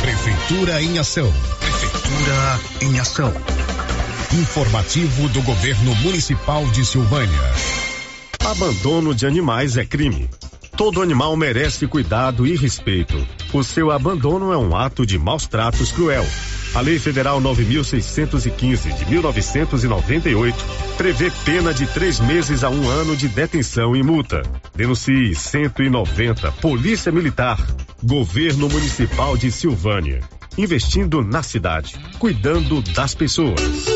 Prefeitura em Ação. Prefeitura em Ação. Informativo do Governo Municipal de Silvânia. Abandono de animais é crime. Todo animal merece cuidado e respeito. O seu abandono é um ato de maus tratos cruel. A Lei Federal 9615 de 1998 prevê pena de três meses a um ano de detenção e multa. Denuncie 190 Polícia Militar, Governo Municipal de Silvânia investindo na cidade, cuidando das pessoas.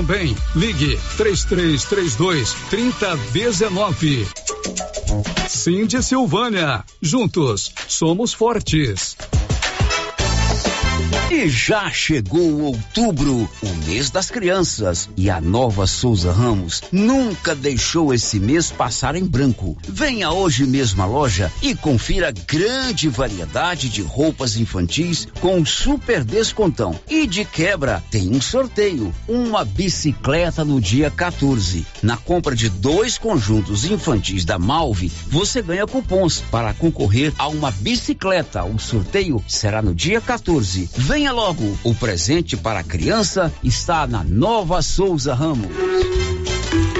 também. Ligue 3332 3019. Cindy Silvânia. Juntos somos fortes. E já chegou outubro, o mês das crianças, e a nova Souza Ramos nunca deixou esse mês passar em branco. Venha hoje mesmo à loja e confira grande variedade de roupas infantis com super descontão. E de quebra, tem um sorteio, uma bicicleta no dia 14. Na compra de dois conjuntos infantis da Malve, você ganha cupons para concorrer a uma bicicleta. O sorteio será no dia 14. Venha logo, o presente para a criança está na Nova Souza Ramos.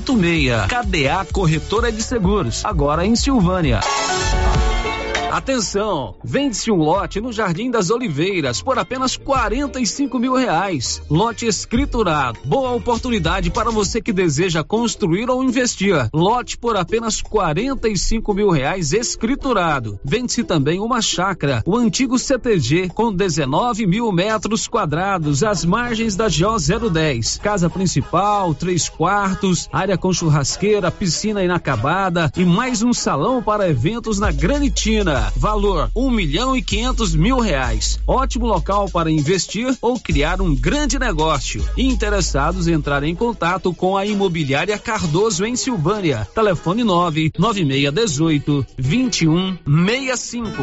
86. KDA Corretora de Seguros, agora em Silvânia. Atenção! Vende-se um lote no Jardim das Oliveiras por apenas 45 mil reais. Lote escriturado. Boa oportunidade para você que deseja construir ou investir. Lote por apenas 45 mil reais escriturado. Vende-se também uma chácara, o antigo CTG, com 19 mil metros quadrados, às margens da GO 010. Casa principal, três quartos, área com churrasqueira, piscina inacabada e mais um salão para eventos na Granitina. Valor um milhão e quinhentos mil reais. Ótimo local para investir ou criar um grande negócio. Interessados entrarem em contato com a imobiliária Cardoso em Silvânia. Telefone nove nove meia dezoito vinte e um meia cinco.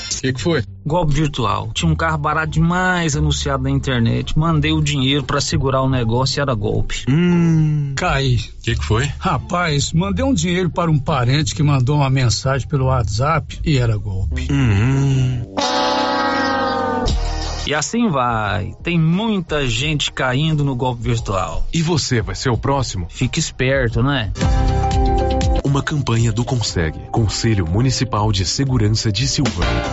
O que, que foi? Golpe virtual. Tinha um carro barato demais anunciado na internet. Mandei o dinheiro para segurar o negócio e era golpe. Hum. Cai. O que, que foi? Rapaz, mandei um dinheiro para um parente que mandou uma mensagem pelo WhatsApp e era golpe. Hum. E assim vai. Tem muita gente caindo no golpe virtual. E você vai ser o próximo? Fique esperto, né? Uma campanha do Consegue, Conselho Municipal de Segurança de Silvânia.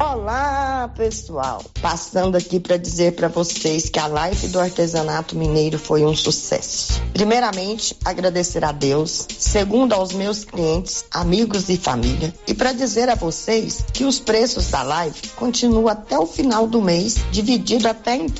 Olá, pessoal. Passando aqui para dizer para vocês que a live do artesanato mineiro foi um sucesso. Primeiramente, agradecer a Deus, segundo aos meus clientes, amigos e família, e para dizer a vocês que os preços da live continuam até o final do mês, dividido até em